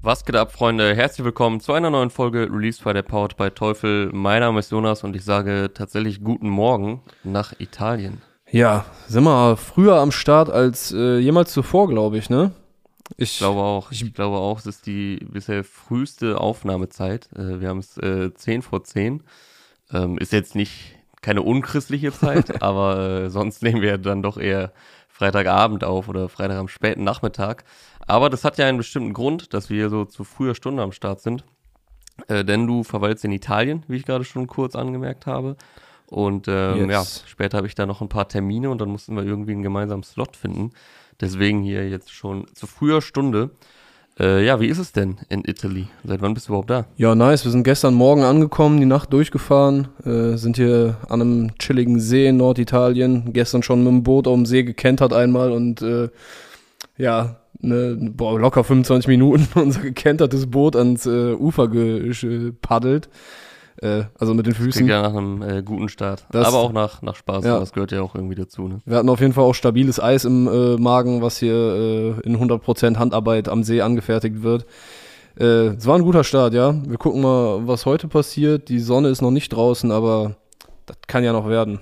Was geht ab, Freunde? Herzlich willkommen zu einer neuen Folge Release by der Powered by Teufel. Mein Name ist Jonas und ich sage tatsächlich guten Morgen nach Italien. Ja, sind wir früher am Start als äh, jemals zuvor, glaube ich, ne? Ich glaube auch. Ich, ich, glaube auch, es ist die bisher früheste Aufnahmezeit. Äh, wir haben es äh, 10 vor 10. Ähm, ist jetzt nicht keine unchristliche Zeit, aber äh, sonst nehmen wir dann doch eher Freitagabend auf oder Freitag am späten Nachmittag. Aber das hat ja einen bestimmten Grund, dass wir so zu früher Stunde am Start sind. Äh, denn du verweilst in Italien, wie ich gerade schon kurz angemerkt habe. Und ähm, yes. ja, später habe ich da noch ein paar Termine und dann mussten wir irgendwie einen gemeinsamen Slot finden. Deswegen hier jetzt schon zu früher Stunde. Äh, ja, wie ist es denn in Italy? Seit wann bist du überhaupt da? Ja, nice. Wir sind gestern Morgen angekommen, die Nacht durchgefahren, äh, sind hier an einem chilligen See in Norditalien. Gestern schon mit dem Boot auf dem See gekentert einmal und äh, ja, ne, boah, locker 25 Minuten unser gekentertes Boot ans äh, Ufer gepaddelt. Äh, also mit den Füßen. Das klingt ja nach einem äh, guten Start. Das, Aber auch nach, nach Spaß. Ja. Das gehört ja auch irgendwie dazu. Ne? Wir hatten auf jeden Fall auch stabiles Eis im äh, Magen, was hier äh, in 100% Handarbeit am See angefertigt wird. Äh, es war ein guter Start, ja. Wir gucken mal, was heute passiert. Die Sonne ist noch nicht draußen, aber das kann ja noch werden.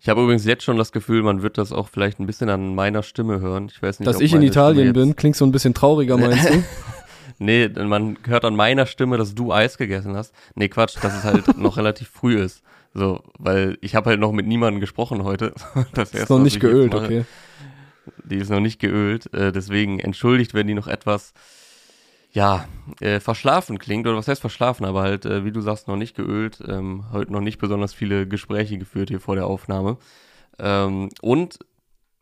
Ich habe übrigens jetzt schon das Gefühl, man wird das auch vielleicht ein bisschen an meiner Stimme hören. Ich weiß nicht, Dass ich in Italien bin, klingt so ein bisschen trauriger, meinst du? nee, man hört an meiner Stimme, dass du Eis gegessen hast. Nee, Quatsch, dass es halt noch relativ früh ist. So, weil ich habe halt noch mit niemandem gesprochen heute. Das ist noch nicht geölt, okay. Die ist noch nicht geölt, äh, deswegen entschuldigt, wenn die noch etwas ja, äh, verschlafen klingt, oder was heißt verschlafen, aber halt, äh, wie du sagst, noch nicht geölt, ähm, heute noch nicht besonders viele Gespräche geführt hier vor der Aufnahme. Ähm, und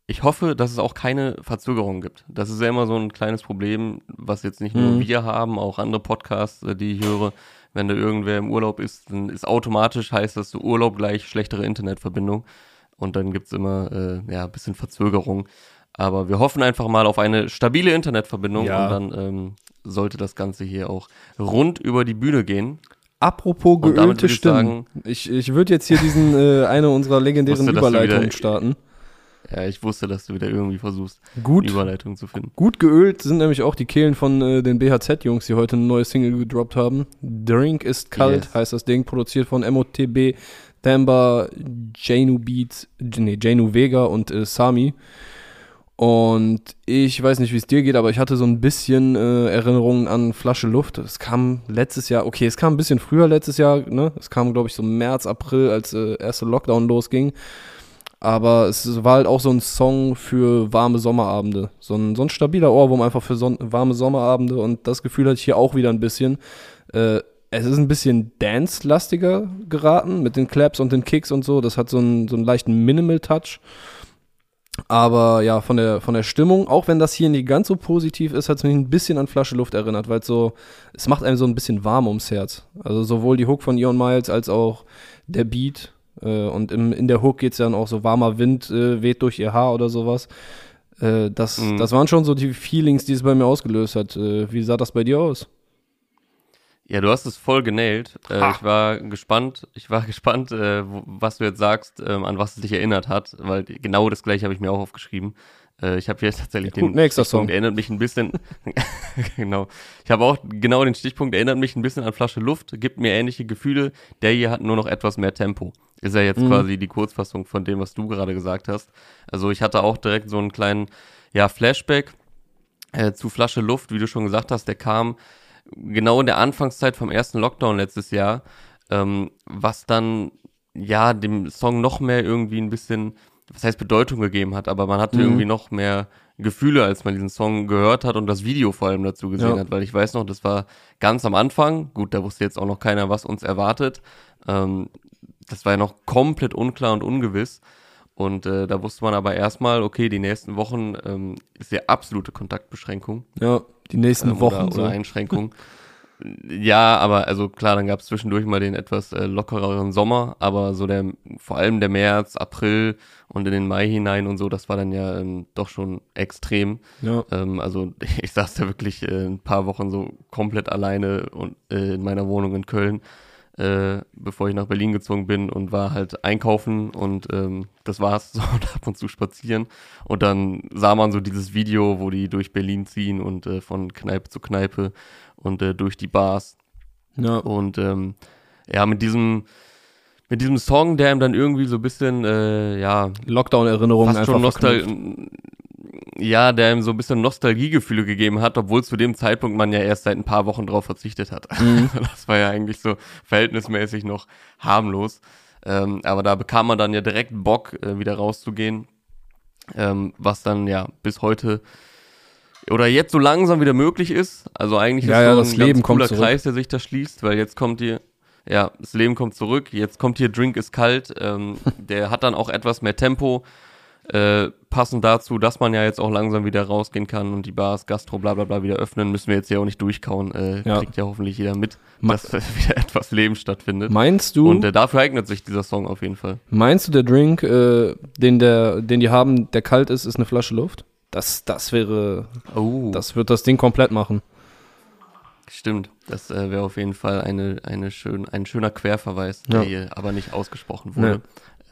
ich hoffe, dass es auch keine Verzögerung gibt. Das ist ja immer so ein kleines Problem, was jetzt nicht nur mhm. wir haben, auch andere Podcasts, äh, die ich höre. Wenn da irgendwer im Urlaub ist, dann ist automatisch heißt das so Urlaub gleich schlechtere Internetverbindung. Und dann gibt's immer äh, ja, ein bisschen Verzögerung. Aber wir hoffen einfach mal auf eine stabile Internetverbindung ja. und dann ähm, sollte das Ganze hier auch rund über die Bühne gehen. Apropos geölte ich Stimmen. Sagen, ich, ich würde jetzt hier diesen äh, eine unserer legendären Überleitungen starten. Ja, ich wusste, dass du wieder irgendwie versuchst, gut, Überleitung zu finden. Gut geölt sind nämlich auch die Kehlen von äh, den BHZ-Jungs, die heute eine neue Single gedroppt haben. Drink ist kalt, yes. heißt das Ding, produziert von MOTB, Damba, Janu Beats, nee, Janu Vega und äh, Sami. Und ich weiß nicht, wie es dir geht, aber ich hatte so ein bisschen äh, Erinnerungen an Flasche Luft. Es kam letztes Jahr, okay, es kam ein bisschen früher letztes Jahr, ne? Es kam, glaube ich, so März, April, als äh, erste Lockdown losging. Aber es war halt auch so ein Song für warme Sommerabende. So ein, so ein stabiler Ohrwurm einfach für son warme Sommerabende. Und das Gefühl hatte ich hier auch wieder ein bisschen. Äh, es ist ein bisschen dance-lastiger geraten mit den Claps und den Kicks und so. Das hat so einen, so einen leichten Minimal-Touch. Aber ja, von der, von der Stimmung, auch wenn das hier nicht ganz so positiv ist, hat es mich ein bisschen an Flasche Luft erinnert, weil es so, es macht einem so ein bisschen warm ums Herz. Also sowohl die Hook von Ion Miles als auch der Beat. Äh, und im, in der Hook geht es dann auch so warmer Wind äh, weht durch ihr Haar oder sowas. Äh, das, mhm. das waren schon so die Feelings, die es bei mir ausgelöst hat. Äh, wie sah das bei dir aus? Ja, du hast es voll genäht. Äh, ich war gespannt, ich war gespannt, äh, was du jetzt sagst, ähm, an was es dich erinnert hat, weil genau das gleiche habe ich mir auch aufgeschrieben. Äh, ich habe jetzt tatsächlich gut, den Stichpunkt Song. erinnert mich ein bisschen, genau. Ich habe auch genau den Stichpunkt erinnert mich ein bisschen an Flasche Luft, gibt mir ähnliche Gefühle. Der hier hat nur noch etwas mehr Tempo. Ist ja jetzt mhm. quasi die Kurzfassung von dem, was du gerade gesagt hast. Also ich hatte auch direkt so einen kleinen, ja, Flashback äh, zu Flasche Luft, wie du schon gesagt hast, der kam genau in der Anfangszeit vom ersten Lockdown letztes Jahr, ähm, was dann ja dem Song noch mehr irgendwie ein bisschen, was heißt Bedeutung gegeben hat, aber man hatte mhm. irgendwie noch mehr Gefühle, als man diesen Song gehört hat und das Video vor allem dazu gesehen ja. hat, weil ich weiß noch, das war ganz am Anfang, gut, da wusste jetzt auch noch keiner, was uns erwartet. Ähm, das war ja noch komplett unklar und ungewiss. Und äh, da wusste man aber erstmal, okay, die nächsten Wochen ähm, ist ja absolute Kontaktbeschränkung. Ja, die nächsten ähm, Wochen. Oder, so. oder Einschränkung. ja, aber also klar, dann gab es zwischendurch mal den etwas äh, lockereren Sommer, aber so der, vor allem der März, April und in den Mai hinein und so, das war dann ja ähm, doch schon extrem. Ja. Ähm, also ich saß da wirklich äh, ein paar Wochen so komplett alleine und äh, in meiner Wohnung in Köln äh, bevor ich nach Berlin gezogen bin und war halt einkaufen und ähm, das war's so und ab und zu spazieren. Und dann sah man so dieses Video, wo die durch Berlin ziehen und äh, von Kneipe zu Kneipe und äh, durch die Bars. Ja. Und ähm, ja, mit diesem mit diesem Song, der ihm dann irgendwie so ein bisschen, äh, ja, Lockdown-Erinnerungen einfach verknüpft. Ja, der ihm so ein bisschen Nostalgiegefühle gegeben hat, obwohl zu dem Zeitpunkt man ja erst seit ein paar Wochen drauf verzichtet hat. Mhm. Das war ja eigentlich so verhältnismäßig noch harmlos. Ähm, aber da bekam man dann ja direkt Bock, äh, wieder rauszugehen. Ähm, was dann ja bis heute oder jetzt so langsam wieder möglich ist. Also eigentlich Ja, ist ja, so das ein Leben cooler. Kreis, der sich da schließt, weil jetzt kommt hier, ja, das Leben kommt zurück, jetzt kommt hier Drink ist kalt, ähm, der hat dann auch etwas mehr Tempo, äh, passend dazu, dass man ja jetzt auch langsam wieder rausgehen kann und die Bars, Gastro, bla bla bla wieder öffnen, müssen wir jetzt ja auch nicht durchkauen, äh, Ja. kriegt ja hoffentlich jeder mit, Ma- dass äh, wieder etwas Leben stattfindet. Meinst du, Und äh, dafür eignet sich dieser Song auf jeden Fall. meinst du, der Drink, äh, den, der, den die haben, der kalt ist, ist eine Flasche Luft? Das, das wäre, Oh, das wird das Ding komplett machen. stimmt. Das äh, wäre auf jeden Fall eine, eine schön, ein schöner Querverweis, der Ja. hier aber nicht ausgesprochen wurde.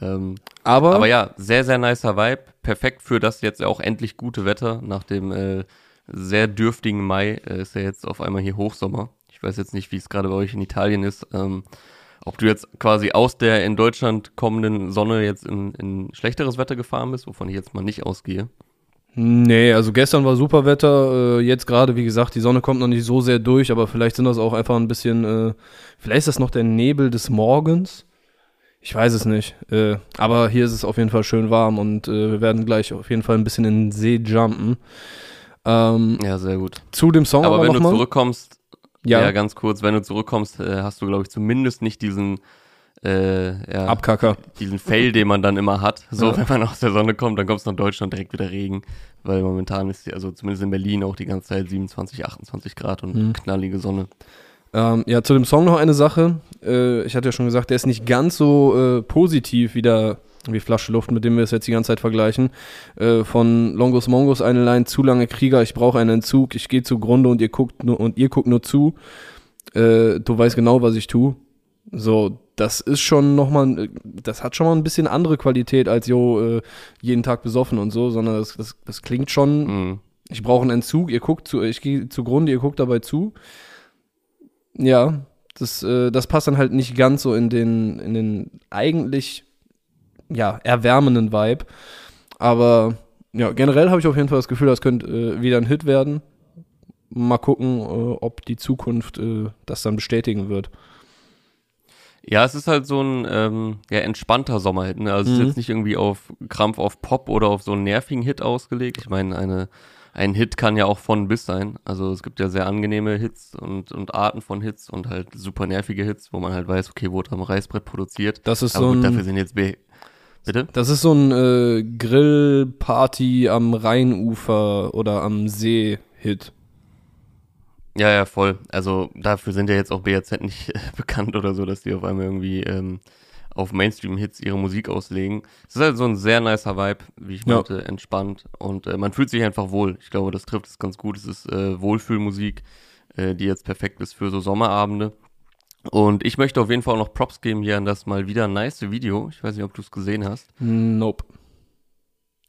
Ähm, Aber, Aber ja, sehr, sehr nicer Vibe. Perfekt für das jetzt auch endlich gute Wetter. Nach dem äh, sehr dürftigen Mai äh, ist ja jetzt auf einmal hier Hochsommer. Ich weiß jetzt nicht, wie es gerade bei euch in Italien ist. Ähm, ob du jetzt quasi aus der in Deutschland kommenden Sonne jetzt in, in schlechteres Wetter gefahren bist, wovon ich jetzt mal nicht ausgehe. Nee, also gestern war super Wetter, äh, jetzt gerade, wie gesagt, die Sonne kommt noch nicht so sehr durch, aber vielleicht sind das auch einfach ein bisschen, äh, vielleicht ist das noch der Nebel des Morgens. Ich weiß es nicht. Äh, aber hier ist es auf jeden Fall schön warm und äh, wir werden gleich auf jeden Fall ein bisschen in den See jumpen. Ähm, Ja, sehr gut. zu dem Song Aber aber, wenn du mal. zurückkommst, ja, ja. ganz kurz, wenn du zurückkommst, äh, hast du, glaube ich, zumindest nicht diesen äh, ja, Abkacker. diesen Fail, den man dann immer hat. So, Ja. wenn man aus der Sonne kommt, dann kommt es nach Deutschland direkt wieder Regen, weil momentan ist also zumindest in Berlin auch die ganze Zeit 27, 28 Grad und Mhm. knallige Sonne. Ähm, ja, zu dem Song noch eine Sache. Äh, ich hatte ja schon gesagt, der ist nicht ganz so äh, positiv wie, der, wie Flasche Luft, mit dem wir es jetzt die ganze Zeit vergleichen. Äh, von Longus Mongus eine Line, zu lange Krieger, ich brauche einen Entzug, ich gehe zugrunde und ihr guckt nur, und ihr guckt nur zu. Äh, du weißt genau, was ich tue. So, das ist schon nochmal, das hat schon mal ein bisschen andere Qualität als jo, äh, jeden Tag besoffen und so, sondern das, das, das klingt schon, Mhm. ich brauche einen Entzug, ihr guckt zu, ich gehe zugrunde, ihr guckt dabei zu. Ja, das, äh, das passt dann halt nicht ganz so in den, in den eigentlich, ja, erwärmenden Vibe. Aber ja, generell habe ich auf jeden Fall das Gefühl, das könnte äh, wieder ein Hit werden. Mal gucken, äh, ob die Zukunft äh, das dann bestätigen wird. Ja, es ist halt so ein ähm, ja, entspannter Sommerhit. Ne? Also es Mhm. ist jetzt nicht irgendwie auf Krampf auf Pop oder auf so einen nervigen Hit ausgelegt. Ich meine, eine, ein Hit kann ja auch von bis sein. Also es gibt ja sehr angenehme Hits und, und Arten von Hits und halt super nervige Hits, wo man halt weiß, okay, wurde am Reißbrett produziert. Das ist Aber so gut, ein, dafür sind jetzt B. Bitte? das ist so ein äh, Grillparty am Rheinufer oder am See Hit. Ja, ja, voll. Also dafür sind ja jetzt auch BRZ nicht äh, bekannt oder so, dass die auf einmal irgendwie ähm, auf Mainstream-Hits ihre Musik auslegen. Es ist halt so ein sehr nicer Vibe, wie ich Ja. meinte, entspannt. Und äh, man fühlt sich einfach wohl. Ich glaube, das trifft es ganz gut. Es ist äh, Wohlfühlmusik, äh, die jetzt perfekt ist für so Sommerabende. Und ich möchte auf jeden Fall auch noch Props geben hier an das mal wieder nice Video. Ich weiß nicht, ob du es gesehen hast. Nope.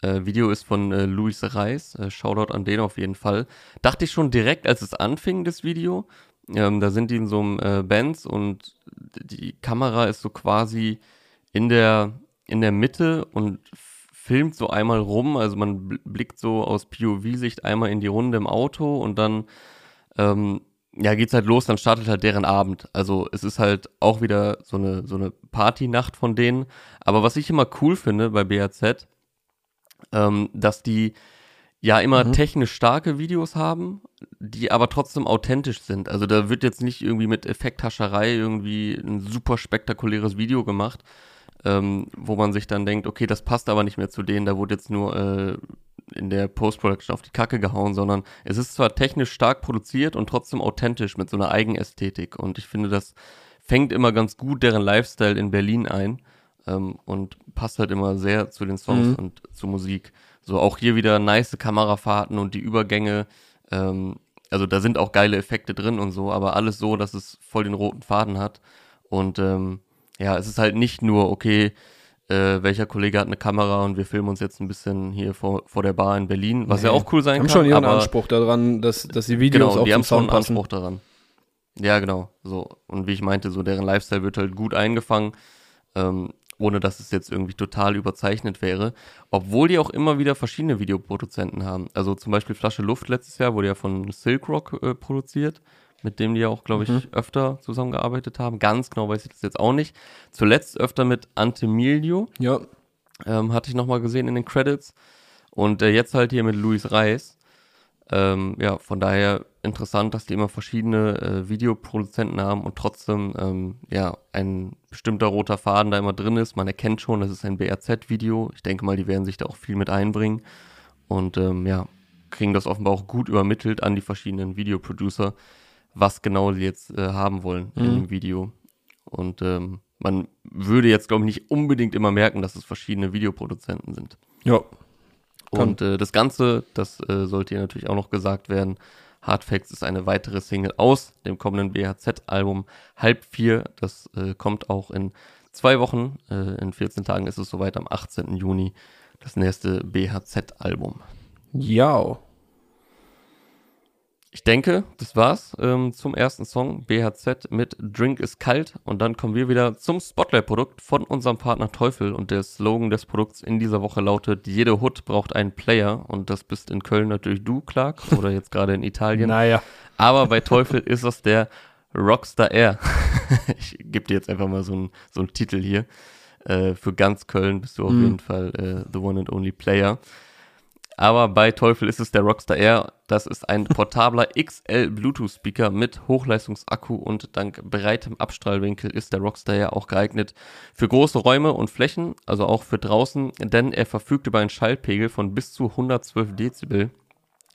Äh, Video ist von äh, Luis Reis. Äh, Shoutout an den auf jeden Fall. Dachte ich schon direkt, als es anfing, das Video. Ähm, da sind die in so einem äh, Bands und die Kamera ist so quasi in der, in der Mitte und filmt so einmal rum. Also man bl- blickt so aus POV-Sicht einmal in die Runde im Auto und dann ähm, ja, geht's halt los, dann startet halt deren Abend. Also es ist halt auch wieder so eine, so eine Partynacht von denen. Aber was ich immer cool finde bei BAZ, ähm, dass die ja immer Mhm. technisch starke Videos haben, die aber trotzdem authentisch sind. Also da wird jetzt nicht irgendwie mit Effekthascherei irgendwie ein super spektakuläres Video gemacht, ähm, wo man sich dann denkt, okay, das passt aber nicht mehr zu denen, da wurde jetzt nur äh, in der Post-Production auf die Kacke gehauen, sondern es ist zwar technisch stark produziert und trotzdem authentisch mit so einer Eigenästhetik. Und ich finde, das fängt immer ganz gut deren Lifestyle in Berlin ein ähm, und passt halt immer sehr zu den Songs Mhm. und zur Musik. So auch hier wieder nice Kamerafahrten und die Übergänge. Ähm, also da sind auch geile Effekte drin und so, aber alles so, dass es voll den roten Faden hat. Und ähm, ja, es ist halt nicht nur, okay, äh, welcher Kollege hat eine Kamera und wir filmen uns jetzt ein bisschen hier vor, vor der Bar in Berlin, was nee. ja auch cool sein haben kann. Haben schon ihren Anspruch daran, dass, dass die Videos genau, auch die haben schon einen Anspruch daran. Ja, genau. So. Und wie ich meinte, so deren Lifestyle wird halt gut eingefangen, ähm, ohne dass es jetzt irgendwie total überzeichnet wäre. Obwohl die auch immer wieder verschiedene Videoproduzenten haben. Also zum Beispiel Flasche Luft letztes Jahr wurde ja von Silk Rock äh, produziert mit dem die ja auch, glaube ich, mhm. öfter zusammengearbeitet haben. Ganz genau weiß ich das jetzt auch nicht. Zuletzt öfter mit Antemilio. Ja. Ähm, hatte ich nochmal gesehen in den Credits. Und äh, jetzt halt hier mit Luis Reis. Ähm, ja, von daher interessant, dass die immer verschiedene äh, Videoproduzenten haben und trotzdem ähm, ja ein bestimmter roter Faden da immer drin ist. Man erkennt schon, das ist ein BRZ-Video. Ich denke mal, die werden sich da auch viel mit einbringen und ähm, ja kriegen das offenbar auch gut übermittelt an die verschiedenen Videoproducer, was genau sie jetzt äh, haben wollen mhm. in dem Video. Und ähm, man würde jetzt, glaube ich, nicht unbedingt immer merken, dass es verschiedene Videoproduzenten sind. Ja. Und äh, das Ganze, das äh, sollte hier natürlich auch noch gesagt werden. Hard Facts ist eine weitere Single aus dem kommenden BHZ-Album Halb vier. Das äh, kommt auch in zwei Wochen. Äh, in 14 Tagen ist es soweit am 18. Juni. Das nächste BHZ-Album. Ja. Ich denke, das war's ähm, zum ersten Song BHZ mit Drink ist kalt und dann kommen wir wieder zum Spotlight-Produkt von unserem Partner Teufel und der Slogan des Produkts in dieser Woche lautet, jede Hood braucht einen Player und das bist in Köln natürlich du, Clark, oder jetzt gerade in Italien. naja. Aber bei Teufel ist das der Rockstar Air. ich gebe dir jetzt einfach mal so einen so Titel hier. Äh, für ganz Köln bist du auf mm. jeden Fall äh, the one and only Player. Aber bei Teufel ist es der Rockstar Air. Das ist ein portabler XL Bluetooth Speaker mit Hochleistungsakku und dank breitem Abstrahlwinkel ist der Rockstar Air auch geeignet für große Räume und Flächen, also auch für draußen, denn er verfügt über einen Schallpegel von bis zu 112 Dezibel.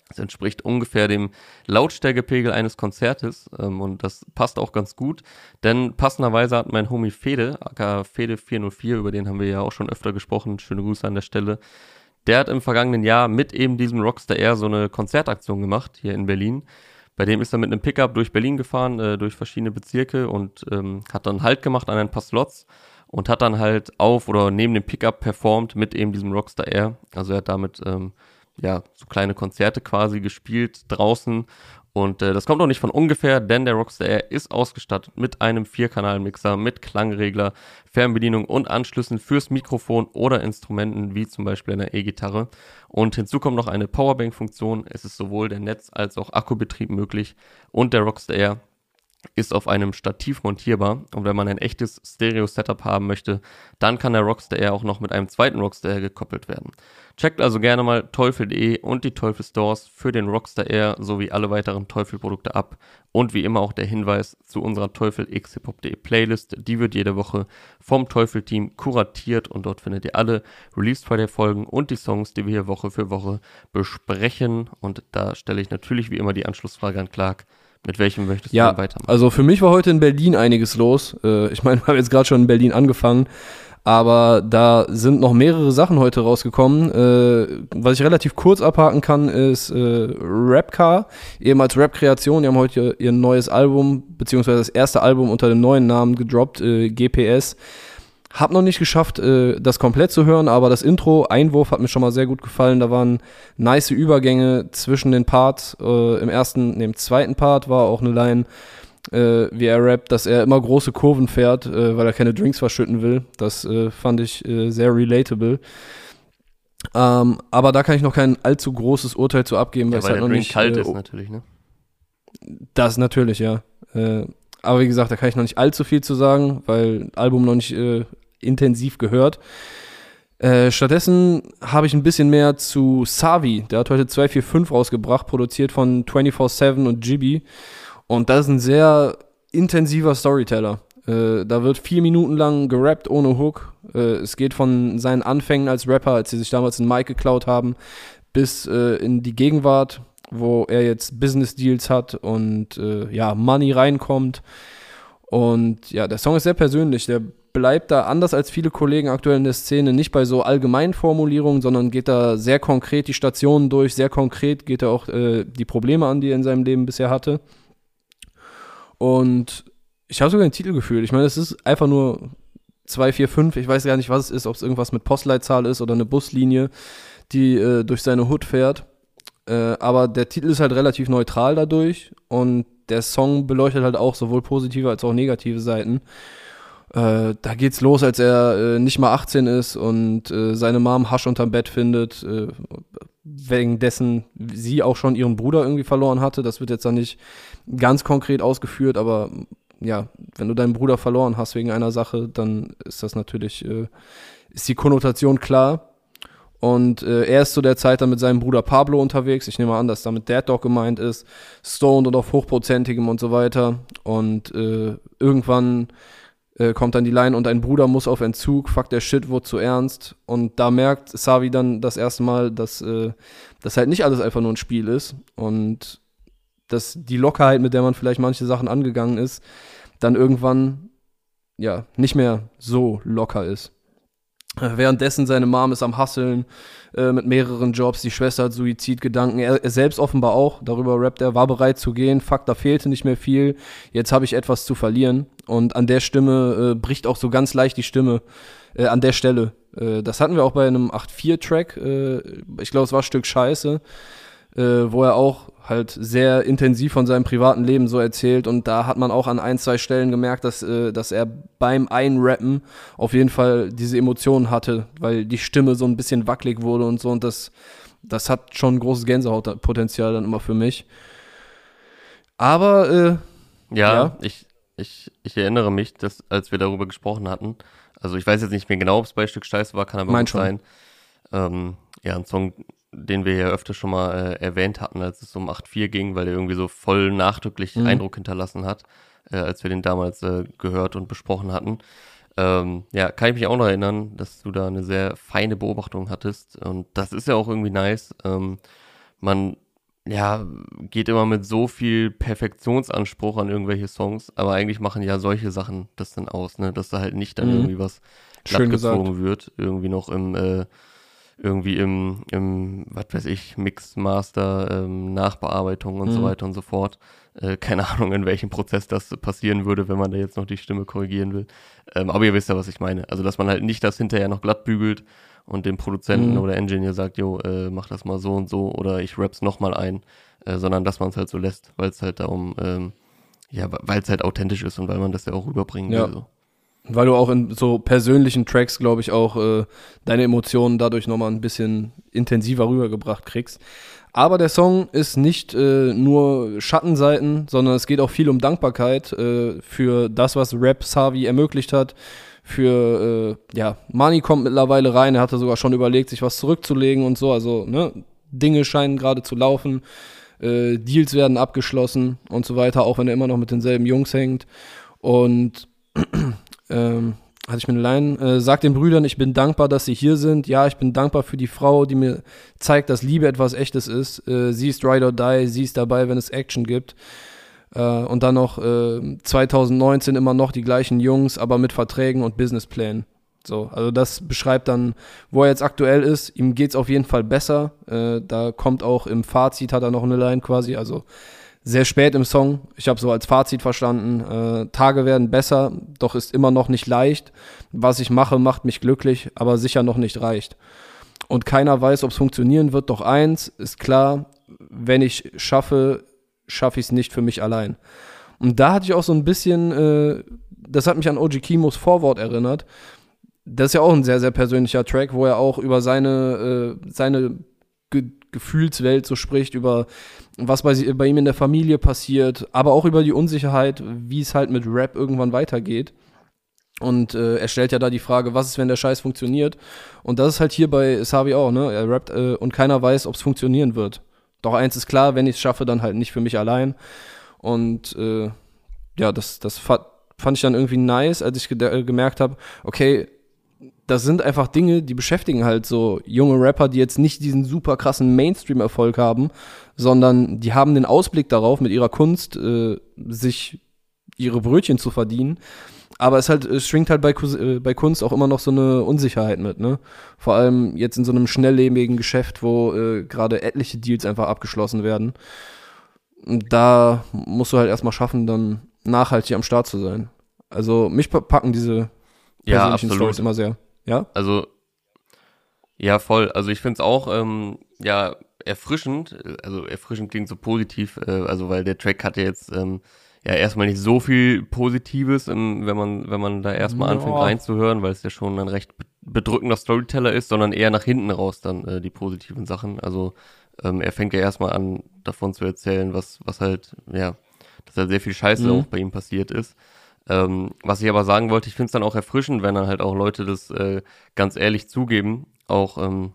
Das entspricht ungefähr dem Lautstärkepegel eines Konzertes ähm, und das passt auch ganz gut, denn passenderweise hat mein Homie Fede, aka Fede 404, über den haben wir ja auch schon öfter gesprochen, schöne Grüße an der Stelle, der hat im vergangenen Jahr mit eben diesem Rockstar Air so eine Konzertaktion gemacht hier in Berlin. Bei dem ist er mit einem Pickup durch Berlin gefahren, äh, durch verschiedene Bezirke und ähm, hat dann Halt gemacht an ein paar Slots und hat dann halt auf oder neben dem Pickup performt mit eben diesem Rockstar Air. Also er hat damit ähm, ja so kleine Konzerte quasi gespielt draußen und äh, das kommt auch nicht von ungefähr, denn der Rockstar Air ist ausgestattet mit einem Vierkanal-Mixer, mit Klangregler, Fernbedienung und Anschlüssen fürs Mikrofon oder Instrumenten wie zum Beispiel einer E-Gitarre. Und hinzu kommt noch eine Powerbank-Funktion. Es ist sowohl der Netz- als auch Akkubetrieb möglich. Und der Rockstar Air ist auf einem Stativ montierbar und wenn man ein echtes Stereo-Setup haben möchte, dann kann der Rockstar Air auch noch mit einem zweiten Rockstar Air gekoppelt werden. Checkt also gerne mal teufel.de und die Teufel Stores für den Rockstar Air sowie alle weiteren Teufel-Produkte ab und wie immer auch der Hinweis zu unserer Teufel x Playlist, die wird jede Woche vom Teufel-Team kuratiert und dort findet ihr alle Release Friday Folgen und die Songs, die wir hier Woche für Woche besprechen und da stelle ich natürlich wie immer die Anschlussfrage an Clark. Mit welchem möchtest du ja, weitermachen? Also für mich war heute in Berlin einiges los. Äh, ich meine, wir haben jetzt gerade schon in Berlin angefangen, aber da sind noch mehrere Sachen heute rausgekommen. Äh, was ich relativ kurz abhaken kann, ist äh, Rapcar, ehemals Rap-Kreation. Die haben heute ihr neues Album, beziehungsweise das erste Album unter dem neuen Namen gedroppt, äh, GPS. Hab noch nicht geschafft, äh, das komplett zu hören, aber das Intro, Einwurf hat mir schon mal sehr gut gefallen. Da waren nice Übergänge zwischen den Parts. Äh, Im ersten, nee, im zweiten Part war auch eine Line, äh, wie er rappt, dass er immer große Kurven fährt, äh, weil er keine Drinks verschütten will. Das äh, fand ich äh, sehr relatable. Ähm, aber da kann ich noch kein allzu großes Urteil zu abgeben, weil ja, es halt noch nicht kalt ist natürlich, ne? Das natürlich, ja. aber wie gesagt, da kann ich noch nicht allzu viel zu sagen, weil Album noch nicht intensiv gehört. Äh, stattdessen habe ich ein bisschen mehr zu Savi. Der hat heute 245 rausgebracht, produziert von 24-7 und Jibi. Und das ist ein sehr intensiver Storyteller. Äh, da wird vier Minuten lang gerappt ohne Hook. Äh, es geht von seinen Anfängen als Rapper, als sie sich damals einen Mic geklaut haben, bis äh, in die Gegenwart, wo er jetzt Business Deals hat und äh, ja, Money reinkommt. Und ja, der Song ist sehr persönlich. Der bleibt da anders als viele Kollegen aktuell in der Szene nicht bei so allgemeinen Formulierungen, sondern geht da sehr konkret die Stationen durch, sehr konkret geht er auch äh, die Probleme an, die er in seinem Leben bisher hatte. Und Ich habe sogar ein Titelgefühl. Ich meine, es ist einfach nur 245. Ich weiß gar nicht, was es ist, ob es irgendwas mit Postleitzahl ist oder eine Buslinie, die äh, durch seine Hood fährt. Äh, aber der Titel ist halt relativ neutral dadurch und der Song beleuchtet halt auch sowohl positive als auch negative Seiten. Äh, da geht's los, als er äh, nicht mal 18 ist und äh, seine Mom Hasch unterm Bett findet, äh, wegen dessen sie auch schon ihren Bruder irgendwie verloren hatte. Das wird jetzt dann nicht ganz konkret ausgeführt, aber ja, wenn du deinen Bruder verloren hast wegen einer Sache, dann ist das natürlich, äh, ist die Konnotation klar. Und äh, er ist zu der Zeit dann mit seinem Bruder Pablo unterwegs. Ich nehme an, dass damit Dad Dog gemeint ist. Stoned und auf hochprozentigem und so weiter. Und äh, irgendwann äh, kommt dann die Line und ein Bruder muss auf Entzug. Fuck, der Shit wurde zu ernst. Und da merkt Savi dann das erste Mal, dass äh, das halt nicht alles einfach nur ein Spiel ist. Und dass die Lockerheit, mit der man vielleicht manche Sachen angegangen ist, dann irgendwann ja nicht mehr so locker ist. Währenddessen seine Mom ist am Hasseln äh, mit mehreren Jobs, die Schwester hat Suizidgedanken, er, er selbst offenbar auch, darüber rappt er, war bereit zu gehen, fuck, da fehlte nicht mehr viel, jetzt habe ich etwas zu verlieren. Und an der Stimme äh, bricht auch so ganz leicht die Stimme, äh, an der Stelle. Äh, das hatten wir auch bei einem 8-4-Track, äh, ich glaube, es war Stück Scheiße, äh, wo er auch halt sehr intensiv von seinem privaten Leben so erzählt und da hat man auch an ein, zwei Stellen gemerkt, dass, äh, dass er beim Einrappen auf jeden Fall diese Emotionen hatte, weil die Stimme so ein bisschen wackelig wurde und so und das, das hat schon großes Gänsehautpotenzial dann immer für mich. Aber äh, ja, ja, Ich, ich, ich erinnere mich, dass als wir darüber gesprochen hatten, also ich weiß jetzt nicht mehr genau, ob es bei Stück Scheiße war, kann aber mein schon. sein. Ähm, ja, ein Song, den wir ja öfter schon mal äh, erwähnt hatten, als es um 8.4 ging, weil er irgendwie so voll nachdrücklich mhm. Eindruck hinterlassen hat, äh, als wir den damals äh, gehört und besprochen hatten. Ähm, ja, kann ich mich auch noch erinnern, dass du da eine sehr feine Beobachtung hattest und das ist ja auch irgendwie nice. Ähm, man ja, geht immer mit so viel Perfektionsanspruch an irgendwelche Songs, aber eigentlich machen ja solche Sachen das dann aus, ne, dass da halt nicht dann mhm. irgendwie was glatt gezogen wird, irgendwie noch im äh, irgendwie im, im was weiß ich, Mix, Master, ähm, Nachbearbeitung und mhm. so weiter und so fort. Äh, keine Ahnung, in welchem Prozess das passieren würde, wenn man da jetzt noch die Stimme korrigieren will. Ähm, aber ihr wisst ja, was ich meine. Also, dass man halt nicht das hinterher noch glatt bügelt und dem Produzenten mhm. oder Engineer sagt, jo, äh, mach das mal so und so oder ich rap's nochmal ein, äh, sondern dass man es halt so lässt, weil es halt darum, ähm, ja, weil es halt authentisch ist und weil man das ja auch rüberbringen ja. will. So. Weil du auch in so persönlichen Tracks, glaube ich, auch äh, deine Emotionen dadurch nochmal ein bisschen intensiver rübergebracht kriegst. Aber der Song ist nicht äh, nur Schattenseiten, sondern es geht auch viel um Dankbarkeit äh, für das, was Rap Savi ermöglicht hat. Für, äh, ja, Money kommt mittlerweile rein, er hatte sogar schon überlegt, sich was zurückzulegen und so. Also, ne, Dinge scheinen gerade zu laufen, äh, Deals werden abgeschlossen und so weiter, auch wenn er immer noch mit denselben Jungs hängt. Und ähm, hatte ich mir eine Line, äh, sag den Brüdern, ich bin dankbar, dass sie hier sind. Ja, ich bin dankbar für die Frau, die mir zeigt, dass Liebe etwas Echtes ist. Äh, sie ist Ride or Die, sie ist dabei, wenn es Action gibt. Äh, und dann noch äh, 2019 immer noch die gleichen Jungs, aber mit Verträgen und Businessplänen. So, also das beschreibt dann, wo er jetzt aktuell ist. Ihm geht's auf jeden Fall besser. Äh, da kommt auch im Fazit, hat er noch eine Line quasi. Also sehr spät im Song. Ich habe so als Fazit verstanden, äh, Tage werden besser, doch ist immer noch nicht leicht. Was ich mache, macht mich glücklich, aber sicher noch nicht reicht. Und keiner weiß, ob es funktionieren wird, doch eins ist klar, wenn ich schaffe, schaffe ich es nicht für mich allein. Und da hatte ich auch so ein bisschen, äh, das hat mich an OG Kimos Vorwort erinnert. Das ist ja auch ein sehr, sehr persönlicher Track, wo er auch über seine, äh, seine Gefühlswelt so spricht, über was bei, bei ihm in der Familie passiert, aber auch über die Unsicherheit, wie es halt mit Rap irgendwann weitergeht. Und äh, er stellt ja da die Frage, was ist, wenn der Scheiß funktioniert? Und das ist halt hier bei Savi auch, ne? Er rappt äh, und keiner weiß, ob es funktionieren wird. Doch eins ist klar, wenn ich es schaffe, dann halt nicht für mich allein. Und äh, ja, das, das fand ich dann irgendwie nice, als ich ge gemerkt habe, okay, das sind einfach Dinge, die beschäftigen halt so junge Rapper, die jetzt nicht diesen super krassen Mainstream-Erfolg haben, sondern die haben den Ausblick darauf, mit ihrer Kunst äh, sich ihre Brötchen zu verdienen. Aber es halt, es schwingt halt bei, äh, bei Kunst auch immer noch so eine Unsicherheit mit, ne? Vor allem jetzt in so einem schnelllebigen Geschäft, wo äh, gerade etliche Deals einfach abgeschlossen werden. Und da musst du halt erstmal schaffen, dann nachhaltig am Start zu sein. Also mich packen diese ja, persönlichen Stories immer sehr. Ja? Also, ja, voll. Also ich finde es auch, ähm, ja, erfrischend, also erfrischend klingt so positiv, äh, also weil der Track hat ja jetzt ähm, ja erstmal nicht so viel Positives, ähm, wenn man, wenn man da erstmal Ja. anfängt reinzuhören, weil es ja schon ein recht be- bedrückender Storyteller ist, sondern eher nach hinten raus dann äh, die positiven Sachen. Also ähm, er fängt ja erstmal an, davon zu erzählen, was, was halt, ja, dass halt sehr viel Scheiße Mhm. auch bei ihm passiert ist. Ähm, was ich aber sagen wollte, ich finde es dann auch erfrischend, wenn dann halt auch Leute das äh, ganz ehrlich zugeben, auch ähm,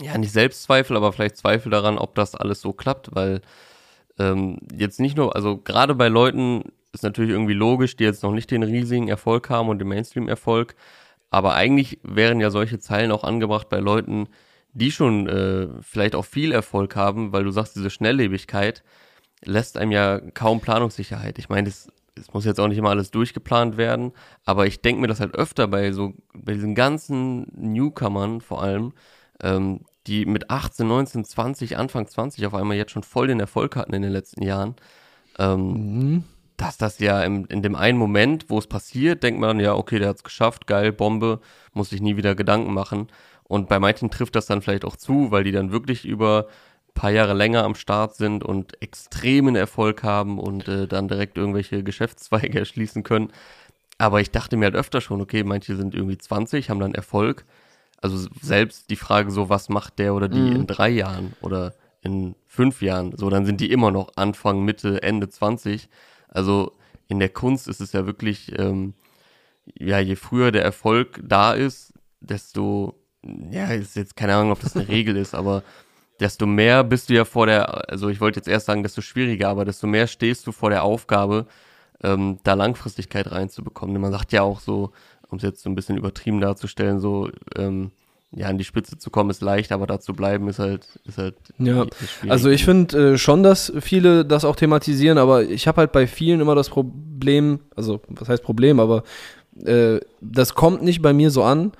ja nicht Selbstzweifel, aber vielleicht Zweifel daran, ob das alles so klappt, weil ähm, jetzt nicht nur, also gerade bei Leuten ist natürlich irgendwie logisch, die jetzt noch nicht den riesigen Erfolg haben und den Mainstream-Erfolg, aber eigentlich wären ja solche Zeilen auch angebracht bei Leuten, die schon äh, vielleicht auch viel Erfolg haben, weil du sagst, diese Schnelllebigkeit lässt einem ja kaum Planungssicherheit. Ich meine, es, es muss jetzt auch nicht immer alles durchgeplant werden, aber ich denke mir das halt öfter bei so, bei diesen ganzen Newcomern vor allem, ähm, die mit 18, 19, 20, Anfang 20 auf einmal jetzt schon voll den Erfolg hatten in den letzten Jahren. Ähm, Mhm. dass das ja im, in dem einen Moment, wo es passiert, denkt man, ja, okay, der hat's geschafft, geil, Bombe, muss sich nie wieder Gedanken machen. Und bei manchen trifft das dann vielleicht auch zu, weil die dann wirklich über paar Jahre länger am Start sind und extremen Erfolg haben und äh, dann direkt irgendwelche Geschäftszweige erschließen können. Aber ich dachte mir halt öfter schon, okay, manche sind irgendwie 20, haben dann Erfolg. Also selbst die Frage so, was macht der oder die Mhm. in drei Jahren oder in fünf Jahren? So, dann sind die immer noch Anfang, Mitte, Ende 20. Also in der Kunst ist es ja wirklich, ähm, ja, je früher der Erfolg da ist, desto, ja, ist jetzt keine Ahnung, ob das eine Regel ist, aber desto mehr bist du ja vor der, also ich wollte jetzt erst sagen, desto schwieriger, aber desto mehr stehst du vor der Aufgabe, ähm, da Langfristigkeit reinzubekommen. Denn man sagt ja auch so, um es jetzt so ein bisschen übertrieben darzustellen, so, ähm, ja, an die Spitze zu kommen ist leicht, aber da zu bleiben ist halt, ist halt Ja, ist. Also ich finde äh, schon, dass viele das auch thematisieren, aber ich habe halt bei vielen immer das Problem, also was heißt Problem, aber äh, das kommt nicht bei mir so an,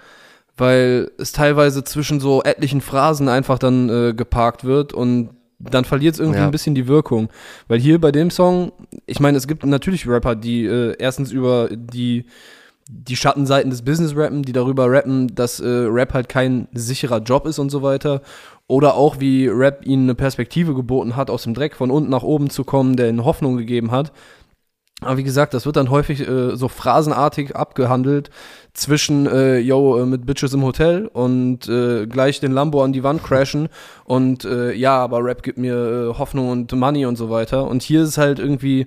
weil es teilweise zwischen so etlichen Phrasen einfach dann äh, geparkt wird und dann verliert es irgendwie Ja. ein bisschen die Wirkung. Weil hier bei dem Song, ich meine, es gibt natürlich Rapper, die äh, erstens über die die Schattenseiten des Business rappen, die darüber rappen, dass äh, Rap halt kein sicherer Job ist und so weiter. Oder auch wie Rap ihnen eine Perspektive geboten hat, aus dem Dreck von unten nach oben zu kommen, der ihnen Hoffnung gegeben hat. Aber wie gesagt, das wird dann häufig äh, so phrasenartig abgehandelt zwischen, äh, yo, äh, mit Bitches im Hotel und äh, gleich den Lambo an die Wand crashen und äh, ja, aber Rap gibt mir äh, Hoffnung und Money und so weiter. Und hier ist es halt irgendwie,